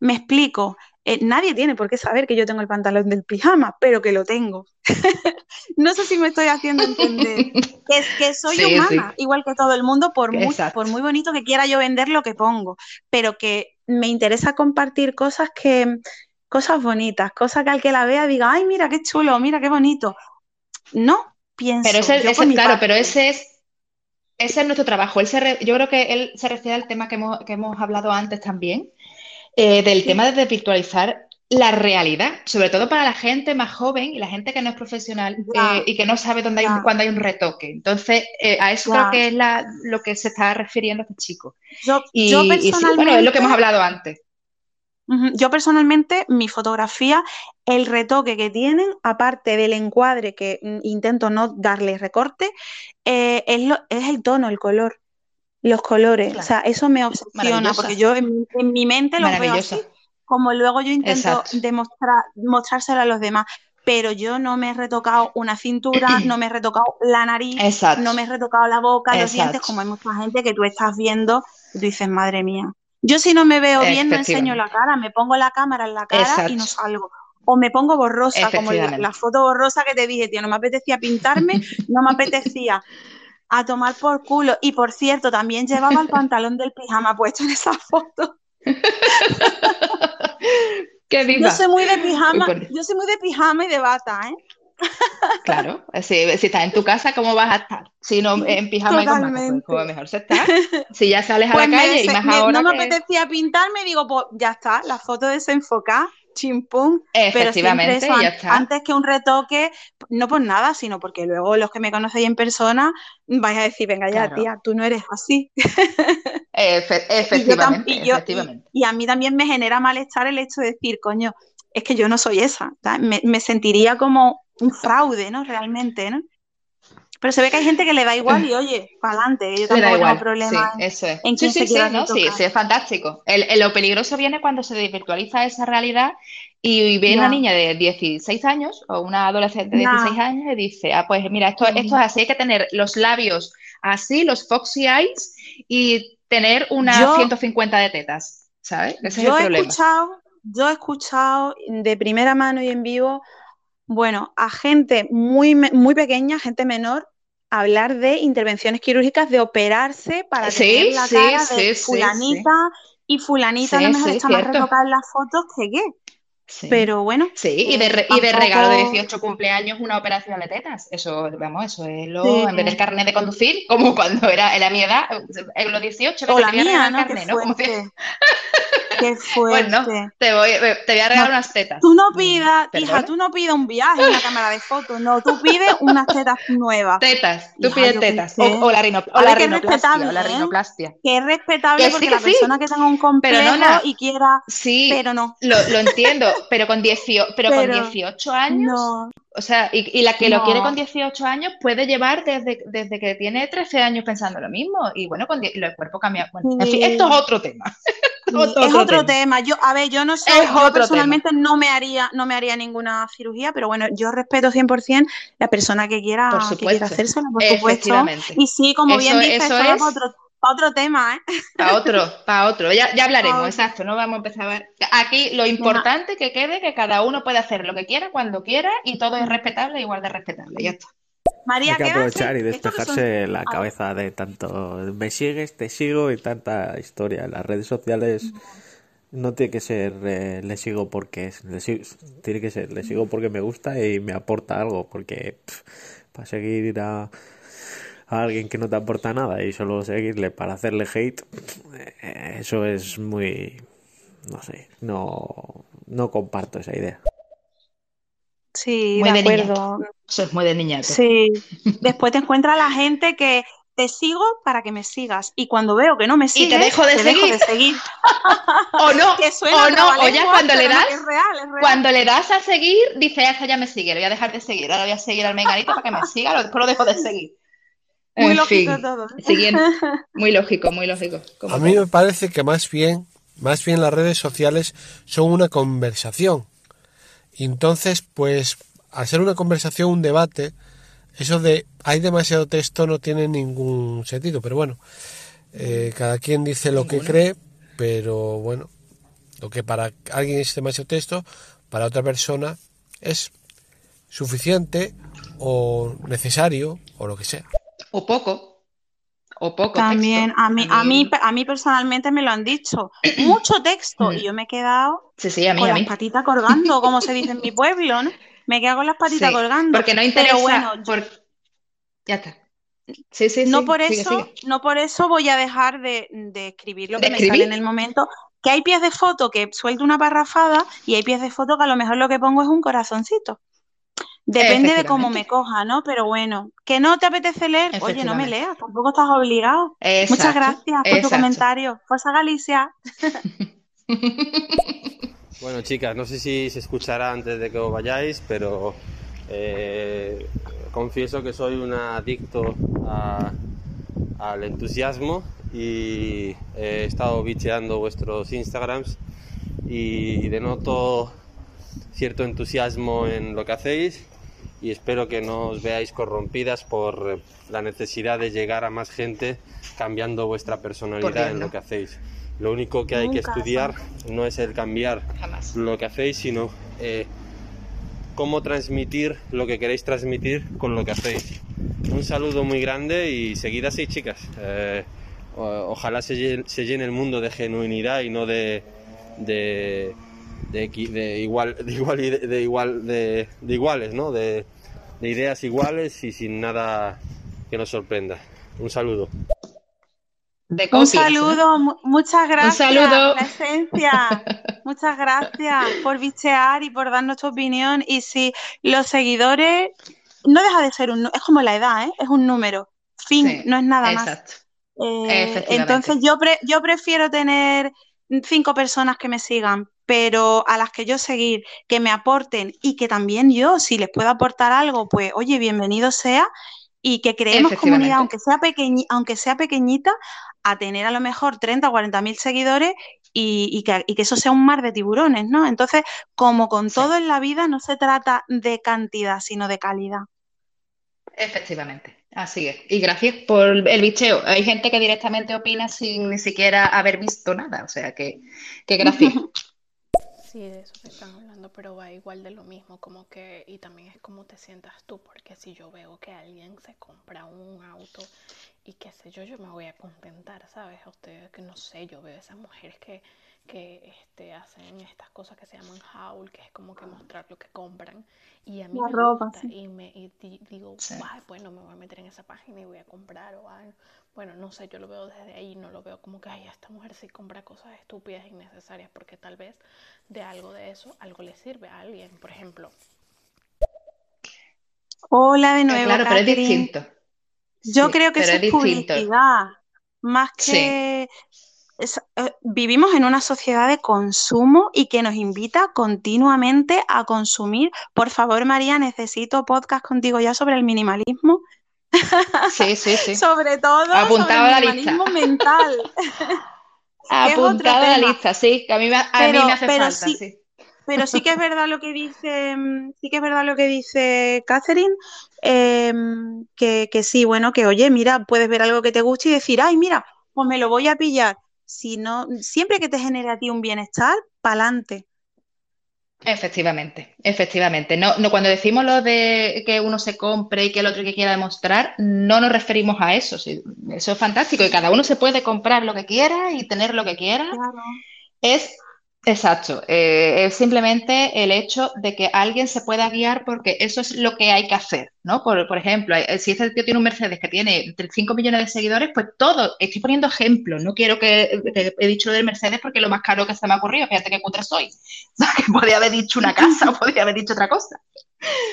Me explico, eh, nadie tiene por qué saber que yo tengo el pantalón del pijama, pero que lo tengo. [laughs] no sé si me estoy haciendo entender. [laughs] Que, que soy Sí, humana, sí. igual que todo el mundo, por muy, por muy bonito que quiera yo vender lo que pongo, pero que me interesa compartir cosas que, cosas bonitas, cosas que al que la vea diga, ay, mira qué chulo, mira qué bonito. No, pienso. Pero ese, ese- claro, parte. pero ese es, ese es nuestro trabajo. Él se re- yo creo que él se refiere al tema que hemos, que hemos hablado antes también, eh, del Sí. tema de desvirtualizar la realidad, sobre todo para la gente más joven y la gente que no es profesional eh, y que no sabe dónde hay un- ya. cuándo hay un retoque. Entonces, eh, a eso creo que es la- lo que se está refiriendo este chico. Yo, Y, yo y sí, bueno, es lo que hemos personalmente, hablado antes. Yo personalmente, mi fotografía, el retoque que tienen, aparte del encuadre que mm, intento no darle recorte, eh, es, lo- es el tono, el color, los colores. O sea, eso me obsesiona porque yo en, mi- en mi mente los veo así, como luego yo intento Exacto. demostrar, mostrárselo a los demás. Pero yo no me he retocado una cintura, no me he retocado la nariz, Exacto. no me he retocado la boca, los dientes, como hay mucha gente que tú estás viendo y tú dices, madre mía. Yo si no me veo bien, no enseño la cara, me pongo la cámara en la cara y no salgo. O me pongo borrosa, como la, la foto borrosa que te dije, tío, no me apetecía pintarme, no me apetecía a tomar por culo. Y por cierto, también llevaba el [laughs] pantalón del pijama puesto en esa foto. [laughs] ¡Qué Yo viva! soy muy de pijama, yo soy muy de pijama y de bata, ¿eh? Claro, si, si estás en tu casa, ¿cómo vas a estar? Si no en pijama y con pues Totalmente. mejor se está. Si ya sales a Pues la me calle y más me- ahora no me que... apetecía pintarme, digo, pues ya está, la foto desenfocada, pero siempre Efectivamente, eso, ya está. antes que un retoque, no por nada, sino porque luego los que me conocéis en persona vais a decir, venga ya, Claro. tía, tú no eres así. [laughs] Efe- [laughs] Y, yo tam- efectivamente, y, y- a mí también me genera malestar el hecho de decir, coño, es que yo no soy esa, me, me sentiría como un fraude, ¿no? Realmente, ¿no? Pero se ve que hay gente que le da igual y [clears throat] oye, para adelante, yo Le da tampoco tengo sí, problema en, eso es. en Sí, sí, sí, no, sí, sí, es fantástico. El, el- lo peligroso viene cuando se desvirtualiza esa realidad y viene una niña de 16 años o una adolescente de Ya. 16 años y dice, ah, pues mira, esto, esto es así, hay que tener los labios así, los foxy eyes y tener unas Yo- 150 de tetas, ¿sabes? Ese es Yo el he problema. escuchado, yo he escuchado de primera mano y en vivo, bueno, a gente muy, muy pequeña, gente menor, hablar de intervenciones quirúrgicas, de operarse para Sí, tener la sí, cara sí, de sí, fulanita y fulanita a lo mejor está más retocada en las fotos que qué. Pero bueno, Sí, y de, eh, re- y de regalo de tampoco- 18 cumpleaños una operación de tetas. Eso, vamos, eso es lo, en vez del carnet de conducir, como cuando era, era mi edad, en los 18 que O la mía, ¿no? carnet, ¿no? Como que-. [laughs] Qué [laughs] fuerte. Bueno, te voy, te voy a regalar unas tetas. Tú no pidas, ¿Perdona? hija, tú no pidas un viaje en la cámara de fotos, no, tú pides unas tetas nuevas. Tetas, tú Hija, pides qué tetas. O, o la, rino- o la rinoplastia. O la ¿eh? rinoplastia. Que es respetable Que sí, porque que la sí. persona que tenga un complejo y quiera, Sí, pero no. lo, lo entiendo, pero con, 18, pero con Pero 18 años, No, o sea, y, y la que lo quiere con 18 años puede llevar desde, desde que tiene 13 años pensando lo mismo. Y bueno, con el cuerpo cambia. Bueno, en fin, esto es otro tema. [laughs] Otro- es otro tema. tema. Yo, a ver, yo no soy, Es yo otro personalmente no me haría, no me haría ninguna cirugía, pero bueno, yo respeto 100% la persona que quiera, Por que supuesto. quiera hacérsela, por supuesto. Y sí, como bien dices, eso es- para otro, otro tema, ¿eh? Para otro, para otro. Ya, ya hablaremos, Pa' exacto. No vamos a empezar a ver. Aquí lo importante que quede que cada uno puede hacer lo que quiera, cuando quiera, y todo es respetable, igual de respetable. Ya está. María, Hay que ¿qué aprovechar y son- despejarse la cabeza de tanto me sigues, te sigo y tanta historia. En las redes sociales no tiene que ser eh, le sigo porque es, le sigo- tiene que ser le sigo porque me gusta y me aporta algo, porque pff, para seguir a, a alguien que no te aporta nada y solo seguirle para hacerle hate, eh, eso es muy, no sé, no, no comparto esa idea. Sí, Muy de de acuerdo. Eso es muy de niñato. Sí. Después te encuentra la gente que te sigo para que me sigas. Y cuando veo que no me Y sigues, te dejo de te dejo seguir. de seguir. [laughs] O no, [laughs] Que suena o no, o ya cuando le das, es real, es real. cuando le das a seguir, dice, "Ah, esta ya me sigue, le voy a dejar de seguir, ahora voy a seguir al menganito para que me siga, lo- después lo dejo de seguir. Muy En lógico fin, todo. siguiente. [laughs] Muy lógico, muy lógico. como A mí todo. me parece que más bien, más bien las redes sociales son una conversación. Y entonces, pues, al ser una conversación, un debate, eso de hay demasiado texto no tiene ningún sentido. Pero bueno, eh, cada quien dice lo que cree, pero bueno, lo que para alguien es demasiado texto, para otra persona es suficiente o necesario o lo que sea. O poco, o poco También, texto. a mí, a mí, a mí personalmente me lo han dicho. [clears throat] Mucho texto. Y yo me he quedado Sí, sí, a mí, con a las patitas colgando, [laughs] como se dice en mi pueblo, ¿no? Me quedo con las patitas Sí, colgando. porque no interesa, Pero bueno, yo- ya está. Sí, sí, no sí, por sigue, eso, sigue. no por eso voy a dejar de, de escribir lo ¿De que me sale en el momento. Que hay pies de foto que suelto una parrafada y hay pies de foto que a lo mejor lo que pongo es un corazoncito. Depende de cómo me coja, ¿no? Pero bueno, que no te apetece leer, oye, no me leas, tampoco estás obligado. Muchas gracias por tu comentario. Forza Galicia. [laughs] Bueno, chicas, no sé si se escuchará antes de que os vayáis, pero eh, confieso que soy un adicto a- al entusiasmo y he estado bicheando vuestros Instagrams y denoto cierto entusiasmo en lo que hacéis y espero que no os veáis corrompidas por eh, la necesidad de llegar a más gente cambiando vuestra personalidad en lo que hacéis. Lo único que hay que Nunca, estudiar no es el cambiar Jamás. lo que hacéis, sino eh, cómo transmitir lo que queréis transmitir con lo que hacéis. Un saludo muy grande y seguid así, chicas. Eh, ojalá se llene, se llene el mundo de genuinidad y no de de, de, de igual de igual de, de igual de, de iguales, ¿no? De, de ideas iguales y sin nada que nos sorprenda. Un saludo. De Un ¿eh? saludo, mu- muchas gracias. saludo. La esencia. [laughs] Muchas gracias por bichear y por darnos tu opinión. Y si los seguidores no deja de ser un, es como la edad, ¿eh? Es un número. Fin, Sí, no es nada más. Exacto. Eh, entonces yo, pre- yo prefiero tener cinco personas que me sigan, pero a las que yo seguir, que me aporten y que también yo, si les puedo aportar algo, pues oye, bienvenido sea y que creemos comunidad, aunque sea pequeñi- aunque sea pequeñita, a tener a lo mejor 30 o 40 mil seguidores y, y que, y que eso sea un mar de tiburones, ¿no? Entonces, como con Sí. todo en la vida, no se trata de cantidad, sino de calidad. Efectivamente, así es. Y gracias por el bicheo. Hay gente que directamente opina sin ni siquiera haber visto nada, o sea que, que gracias. [laughs] Sí, de eso que están hablando, pero va igual de lo mismo, como que, y también es como te sientas tú, porque si yo veo que alguien se compra un auto y qué sé yo, yo me voy a contentar, ¿sabes? A ustedes que no sé, yo veo esas mujeres que, que este, hacen estas cosas que se llaman haul, que es como que mostrar lo que compran. Y a mí La me ropa, gusta sí. y, me, y di- digo, Sí. "Ay, bueno, me voy a meter en esa página y voy a comprar o algo. Bueno, no sé, yo lo veo desde ahí, no lo veo como que, ay, esta mujer sí compra cosas estúpidas e innecesarias, porque tal vez de algo de eso, algo le sirve a alguien. Por ejemplo, Hola de Eh, nuevo, claro, pero es distinto. Yo Sí, creo que eso es es distinto. publicidad, más Sí, que es- eh, vivimos en una sociedad de consumo y que nos invita continuamente a consumir. Por favor, María, necesito podcast contigo ya sobre el minimalismo, sí, sí, sí. [laughs] sobre todo sobre el [laughs] [laughs] Apuntado a la lista. minimalismo mental, Apuntado a la lista, sí, que a mí me, a mí me hace pero falta, sí, sí. pero sí que es verdad lo que dice, mm, sí que es verdad lo que dice Catherine, em, que, que sí, bueno, que oye, mira, puedes ver algo que te guste y decir, ay, mira, pues me lo voy a pillar. Si no, siempre que te genere a ti un bienestar, pa'lante. Efectivamente, efectivamente. No, no, cuando decimos lo de que uno se compre y que el otro que quiera demostrar, no nos referimos a eso. sí. Eso es fantástico y cada uno se puede comprar lo que quiera y tener lo que quiera. Claro. Es exacto, eh, es simplemente el hecho de que alguien se pueda guiar porque eso es lo que hay que hacer, ¿no? Por, por ejemplo, eh, si este tío tiene un Mercedes que tiene entre 5 millones de seguidores, pues todo, estoy poniendo ejemplos, no quiero que, que he dicho lo del Mercedes porque es lo más caro que se me ha ocurrido, fíjate qué cutre soy, [laughs] o sea, que podía haber dicho una casa o podía haber dicho otra cosa.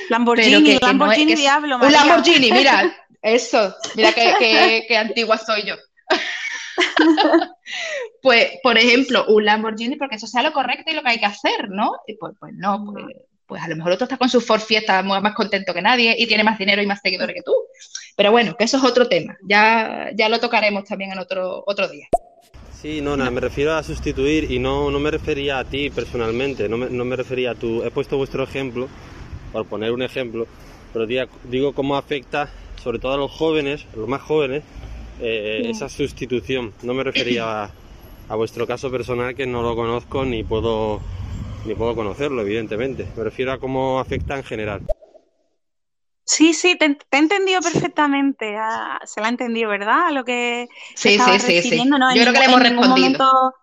Lamborghini, que, que no es, Lamborghini que es Diablo, un María. Lamborghini, mira, [laughs] eso, mira qué, qué- qué antigua soy yo. [laughs] Pues, por ejemplo, un Lamborghini, porque eso sea lo correcto y lo que hay que hacer, ¿no? Y pues, pues no, pues, pues a lo mejor otro está con su Ford Fiesta más contento que nadie y tiene más dinero y más seguidores que tú. Pero bueno, que eso es otro tema. Ya, ya lo tocaremos también en otro, otro día. Sí, Nona, me refiero a sustituir y no, no me refería a ti personalmente, no me, no me refería a tu... He puesto vuestro ejemplo, por poner un ejemplo, pero diga- digo cómo afecta sobre todo a los jóvenes, a los más jóvenes, eh, Sí. esa sustitución. No me refería a, a vuestro caso personal que no lo conozco ni puedo, ni puedo conocerlo, evidentemente. Me refiero a cómo afecta en general. Sí, sí, te, te he entendido perfectamente. ah, se la ha entendido, ¿verdad? A lo que Sí, sí, sí, ¿no? En Yo creo que ningún, le en hemos ningún respondido. momento,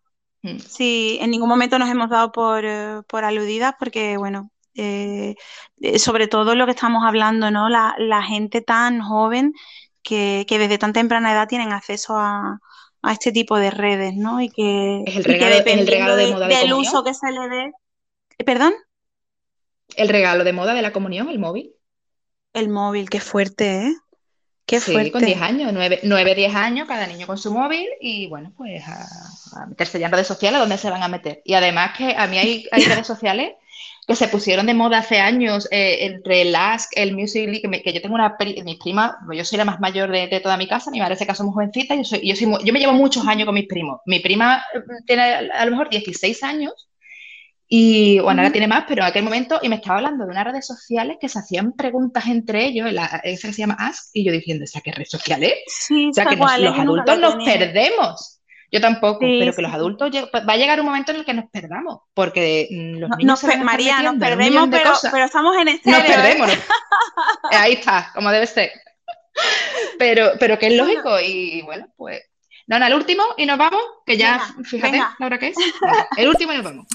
Mm. sí, en ningún momento nos hemos dado por, eh, por aludidas porque, bueno, eh, eh, sobre todo lo que estamos hablando, ¿no? La, la gente tan joven que, que desde tan temprana edad tienen acceso a, a este tipo de redes, ¿no? Y que, Es el y que regalo, el regalo de de- moda de del comunión. uso que se le dé. ¿Perdón? El regalo de moda de la comunión, el móvil. El móvil, qué fuerte, ¿eh? Qué Sí, con 10 fuerte. años, 9, 9, 10 años, cada niño con su móvil y bueno, pues a, a meterse ya en redes sociales donde se van a meter. Y además que a mí hay, hay redes sociales que se pusieron de moda hace años, eh, entre el Ask, el Musical.ly, que, me- que yo tengo una, pri- mis primas, yo soy la más mayor de, de toda mi casa, mi madre se casó muy jovencita, yo, soy, yo, soy yo me llevo muchos años con mis primos. Mi prima eh, tiene a lo mejor 16 años y bueno, ahora tiene más, pero en aquel momento, y me estaba hablando de unas redes sociales que se hacían preguntas entre ellos, la, esa que se llama Ask, y yo diciendo, ¿esa qué red social es? Sí, O sea, que nos- los adultos nos perdemos. Yo tampoco, Sí, pero que los adultos va a llegar un momento en el que nos perdamos, porque mm, los No- niños nos se María, nos perdemos, pero, cosas. pero estamos en Nos estéreo, ¿eh? perdemos, ¿no? [laughs] Ahí está, como debe ser. Pero, pero que es lógico y bueno, pues... No, no, el último y nos vamos, que ya, venga, fíjate venga. la hora que es. [laughs] Venga, el último y nos vamos.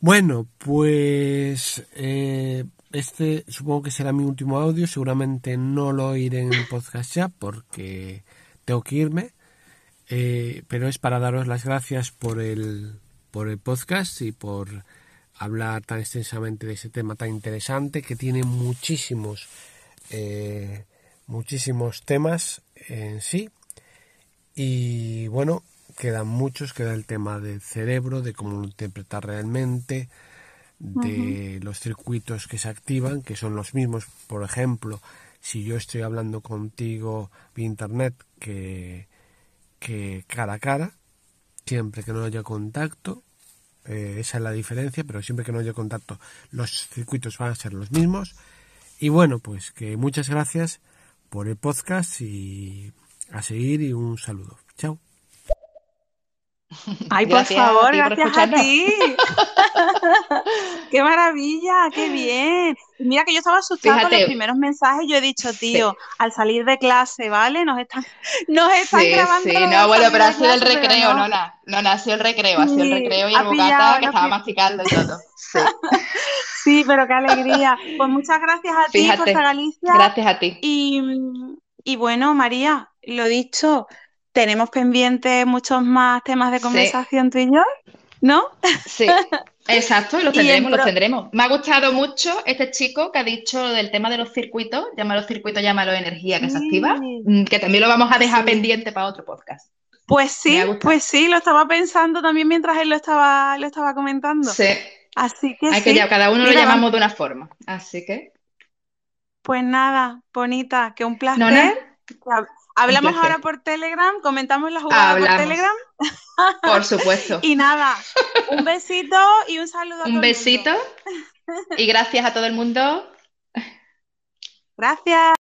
Bueno, pues eh, este supongo que será mi último audio. Seguramente no lo oiré en el podcast ya porque tengo que irme. Eh, pero es para daros las gracias por el, por el podcast y por hablar tan extensamente de ese tema tan interesante que tiene muchísimos, eh, muchísimos temas en sí. Y bueno, quedan muchos, queda el tema del cerebro, de cómo lo interpretar realmente, de los circuitos que se activan, que son los mismos, por ejemplo, si yo estoy hablando contigo vía internet que, que cara a cara, siempre que no haya contacto, eh, esa es la diferencia, pero siempre que no haya contacto los circuitos van a ser los mismos. Y bueno, pues que muchas gracias por el podcast y a seguir y un saludo. Chao. [laughs] Ay, Gracias por a favor, por gracias a ti. [laughs] Qué maravilla, qué bien. Mira que yo estaba asustada con los primeros mensajes. Yo he dicho, tío, al salir de clase, ¿vale? Nos están, [laughs] nos están Sí, grabando. sí, no, bueno, pero ha sido el recreo, no. Nona. Nona, ha sido el recreo, ha sido el recreo y el bocata que estaba masticando y todo. Sí, Sí, pero qué alegría. Pues muchas gracias a ti. Forza Galicia. Gracias a ti. Y, y bueno, María, lo dicho, tenemos pendientes muchos más temas de Sí. conversación tú y yo, ¿no? Sí, exacto, y los [laughs] tendremos, los tendremos. Me ha gustado mucho este chico que ha dicho del tema de los circuitos, llámalo circuito, llámalo energía que se activa, mm, que también lo vamos a dejar Sí. pendiente para otro podcast. Pues sí, pues sí, lo estaba pensando también mientras él lo estaba, lo estaba comentando. Sí, Así que hay que sí. ya, cada uno lo llamamos de una forma, así que, Pues nada, bonita, que un placer. Hab- Hablamos ahora por Telegram, comentamos la jugada por. Telegram. por [laughs] supuesto. Y nada, un besito y un saludo a todo Un el mundo. besito y gracias a todo el mundo. Gracias.